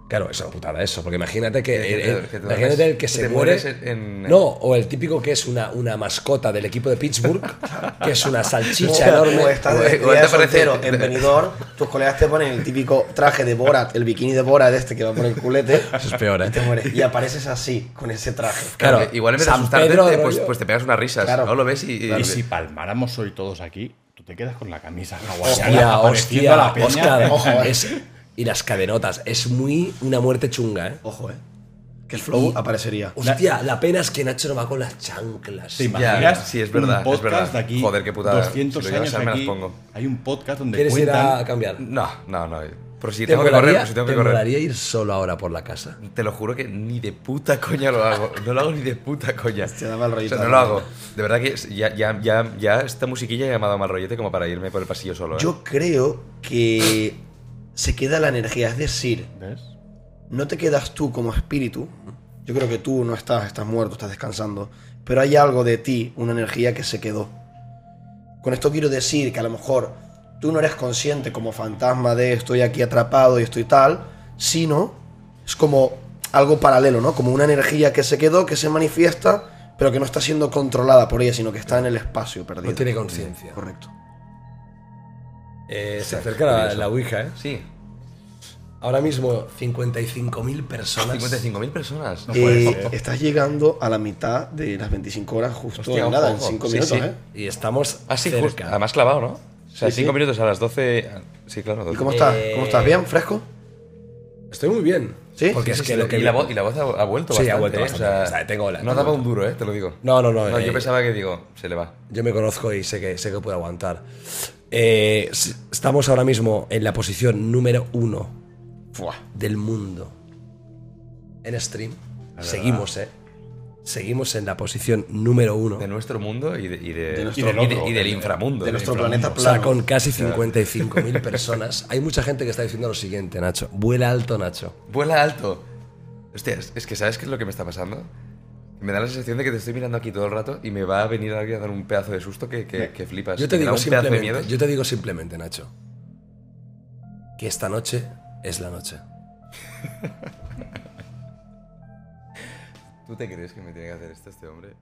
Claro, es una putada eso, porque imagínate que, el- el- que te imagínate el que se muere. en- en- No, o el típico que es una, una mascota del equipo de Pittsburgh, que es una salchicha O- enorme. O estás de despedida te de soltero en Benidorm, tus colegas te ponen el típico traje de Borat, el bikini de Borat este que va por el culete. Eso es peor, ¿eh? Y te mueres. Y apareces así, con ese traje. Claro, Claro, igual en vez de asustarte, Pedro te- pues, pues te pegas unas risas. Claro. ¿no? Lo ves y... Y si palmáramos hoy todos aquí, tú te quedas con la camisa hawaiana Hostia, apareciendo a la hostia, peña. Oscar, Ojo, eh. es- y las cadenotas. Es muy una muerte chunga, ¿eh? Ojo, eh. Que el flow aparecería. Hostia, la pena es que Nacho no va con las chanclas. ¿Te Ya, imaginas? sí, es verdad, un es podcast verdad. de aquí, Joder, qué putada. 200 Si años a me las aquí. pongo. Hay un podcast donde ¿Quieres ir cuentan... a cambiar? No, no, no. Pero si ¿Te tengo que correr, pues si tengo que correr. ir solo ahora por la casa? Te lo juro que ni de puta coña lo hago. No lo hago ni de puta coña. Hostia, da mal rollito. O sea, no lo hago. De verdad que ya, ya, ya, ya esta musiquilla ya me ha dado mal rollete como para irme por el pasillo solo. ¿eh? Yo creo que se queda la energía, es decir, ¿Ves? no te quedas tú como espíritu. Yo creo que tú no estás, estás muerto, estás descansando. Pero hay algo de ti, una energía que se quedó. Con esto quiero decir que a lo mejor tú no eres consciente como fantasma de estoy aquí atrapado y estoy tal, sino es como algo paralelo, ¿no? Como una energía que se quedó, que se manifiesta, pero que no está siendo controlada por ella, sino que está en el espacio perdido. No tiene conciencia. Correcto. Eh, se acerca la, la Ouija, ¿eh? Sí. Ahora mismo 55.000 personas. 55.000 personas. No puede Eh, ser. estás llegando a la mitad de las 25 horas justo Hostia, en ojo, nada, en ojo. 5 Sí, minutos, sí. ¿eh? Y estamos Ah, sí, cerca. justo. Además clavado, ¿no? O sea, Sí, 5 sí. minutos a las 12. Sí, claro. ¿Y 12. cómo estás? Eh, ¿Cómo estás? ¿Bien? ¿Fresco? Estoy muy bien. ¿Sí? Porque Sí, es sí, que sí. lo que y, la voz, y la voz ha, ha vuelto Sí, ha bastante. vuelto ¿eh? bastante. O sea, O sea, tengo la- no tengo- daba un duro, ¿eh? Te lo digo. No, no, no. No, eh, yo pensaba que digo, se le va. Yo me conozco y sé que, sé que puedo aguantar. Eh, estamos ahora mismo en la posición número uno del mundo en stream. Seguimos, ¿eh? Seguimos en la posición número uno. De nuestro mundo y, de, y, de- De nuestro- y otro, del de- inframundo. de nuestro inframundo. planeta O sea, plano. con casi 55.000 personas. Hay mucha gente que está diciendo lo siguiente, Nacho. Vuela alto, Nacho. Vuela alto. Hostias, es que ¿sabes qué es lo que me está pasando? Me da la sensación de que te estoy mirando aquí todo el rato y me va a venir alguien a dar un pedazo de susto que, que, que flipas. Yo te, digo simplemente, yo te digo simplemente, Nacho, que esta noche es la noche. ¿Tú te crees que me tiene que hacer esto este hombre?